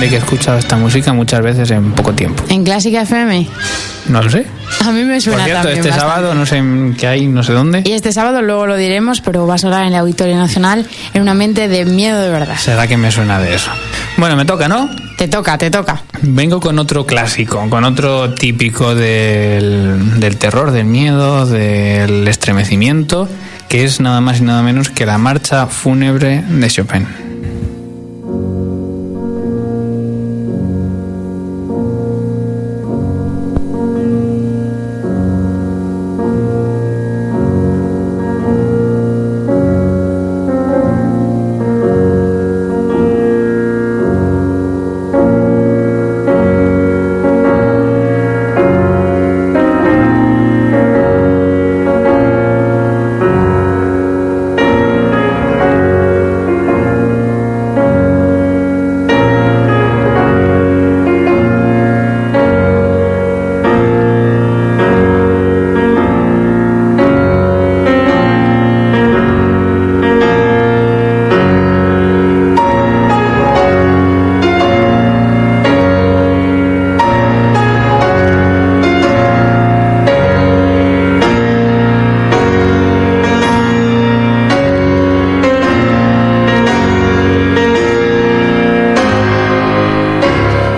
De que he escuchado esta música muchas veces en poco tiempo. En Clásica FM, No lo sé. a mí me suena Por cierto, también este bastante. sábado no sé en qué hay, no sé dónde. Y este sábado luego lo diremos, pero va a sonar en el Auditorio Nacional en un ambiente de miedo de verdad. Será que me suena de eso. Bueno, me toca, ¿no? Te toca, te toca. Vengo con otro clásico, con otro típico del, del terror, del miedo, del estremecimiento, que es nada más y nada menos que la marcha fúnebre de Chopin.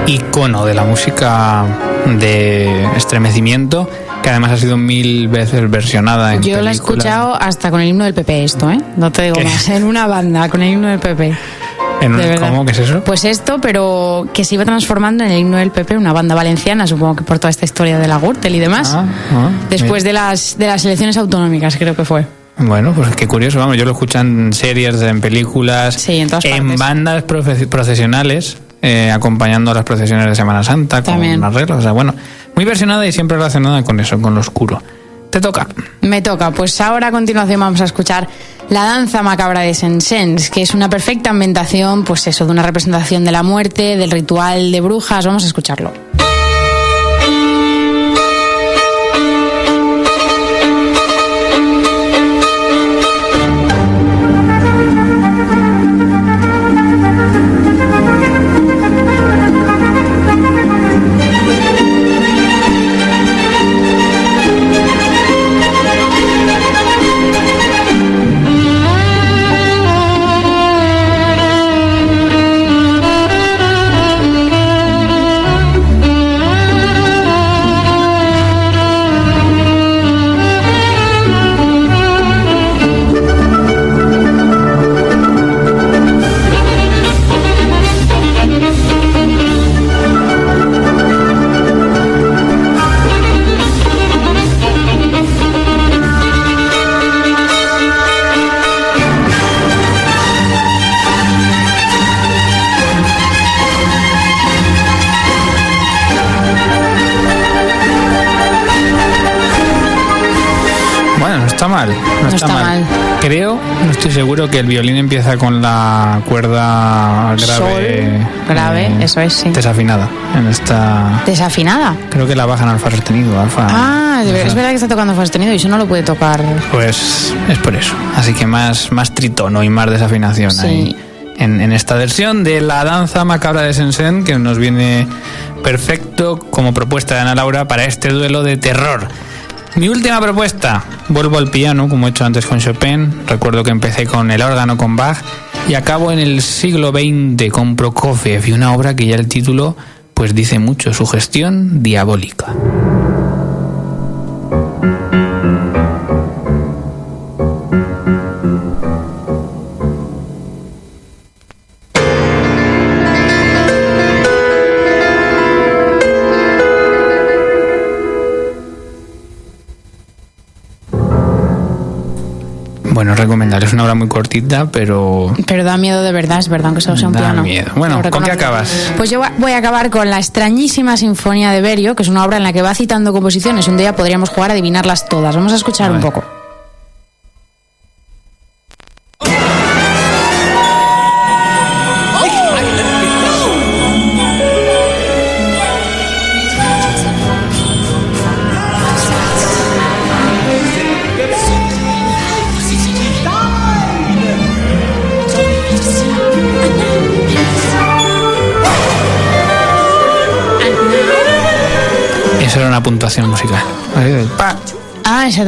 Icono de la música de estremecimiento, que además ha sido mil veces versionada en Yo lo he escuchado hasta con el himno del PP esto, ¿eh? No te digo ¿Qué? más, en una banda con el himno del PP. En un-. ¿Cómo? ¿Qué es eso? Pues esto, pero que se iba transformando en el himno del PP, una banda valenciana, supongo que por toda esta historia de la Gürtel y demás. Ah, ah, Después de las, de las elecciones autonómicas, creo que fue. Bueno, pues qué curioso, vamos, yo lo escucho en series, en películas, Sí, en todas partes. bandas procesionales, eh, acompañando a las procesiones de Semana Santa con arreglos, o sea, bueno, muy versionada y siempre relacionada con eso, con lo oscuro. Te toca. Me toca, pues ahora a continuación vamos a escuchar La danza macabra de Sensens, que es una perfecta ambientación, pues eso, de una representación de la muerte, del ritual de brujas. Vamos a escucharlo. Creo, no estoy seguro que el violín empieza con la cuerda grave. Sol, grave, eh, eso es, sí. Desafinada. En esta. Desafinada. Creo que la bajan al fa sostenido. Alfa, Ah, es verdad que está tocando fa sostenido y eso no lo puede tocar. Pues es por eso. Así que más, más tritono y más desafinación Sí. ahí. En, en esta versión de la danza macabra de Sensen, que nos viene perfecto como propuesta de Ana Laura para este duelo de terror. Mi última propuesta, vuelvo al piano, como he hecho antes con Chopin. Recuerdo que empecé con el órgano con Bach y acabo en el siglo XX con Prokofiev y una obra que ya el título pues dice mucho, su gestión diabólica. Es una obra muy cortita, pero Pero da miedo de verdad, es verdad, aunque solo sea un Da piano. miedo. Bueno, ¿con qué acabas? Pues yo voy a acabar con la extrañísima Sinfonía de Berio, que es una obra en la que va citando composiciones. Un día podríamos jugar a adivinarlas todas. Vamos a escuchar un poco.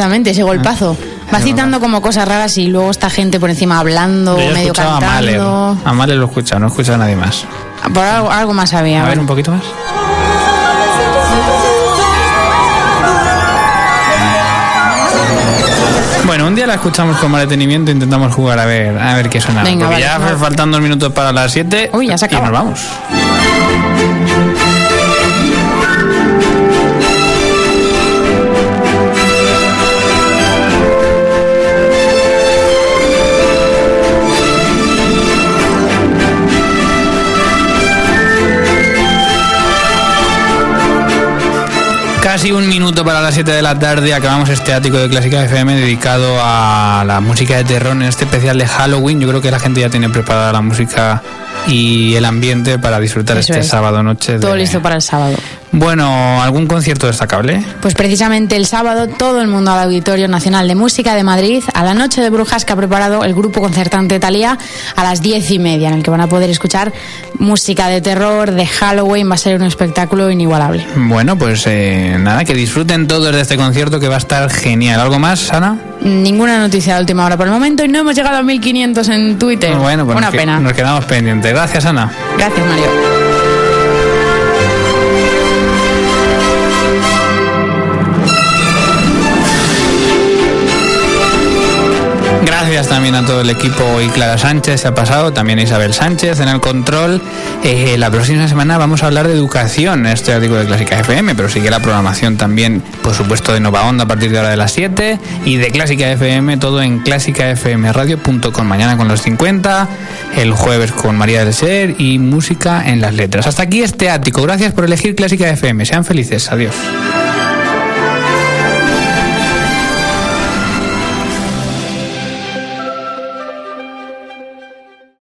Exactamente, ese golpazo. Va citando como cosas raras y luego esta gente por encima hablando, Yo medio escuchado a Mahler. cantando. A Mahler lo he escuchado, no he escuchado a nadie más. Por algo, algo más había. A ver, un poquito más. Bueno, un día la escuchamos con más detenimiento e intentamos jugar a ver, a ver qué suena. Venga, Porque vale, ya vale. faltan dos minutos para las 7 Uy, ya se y nos vamos. Casi un minuto para las 7 de la tarde acabamos este ático de Clásica FM dedicado a la música de terror en este especial de Halloween. Yo creo que la gente ya tiene preparada la música y el ambiente para disfrutar Eso este es. sábado noche. de- Todo listo para el sábado. Bueno, ¿algún concierto destacable? Pues precisamente el sábado todo el mundo al Auditorio Nacional de Música de Madrid a la Noche de Brujas que ha preparado el grupo concertante Talía a las diez y media, en el que van a poder escuchar música de terror, de Halloween, va a ser un espectáculo inigualable. Bueno, pues eh, nada, que disfruten todos de este concierto que va a estar genial. ¿Algo más, Ana? Ninguna noticia de última hora por el momento y no hemos llegado a 1500 en Twitter. Bueno, pues Una nos, pena. nos quedamos pendientes. Gracias, Ana. Gracias, Mario. Gracias también a todo el equipo y Clara Sánchez se ha pasado, también Isabel Sánchez en el control. Eh, la próxima semana vamos a hablar de educación, este artículo de Clásica FM, pero sigue la programación también, por supuesto, de Nova Onda a partir de ahora de las 7 y de Clásica FM, todo en clásicafmradio.com. Mañana con los 50, el jueves con María del Ser y música en las letras. Hasta aquí este ático. Gracias por elegir Clásica FM. Sean felices. Adiós.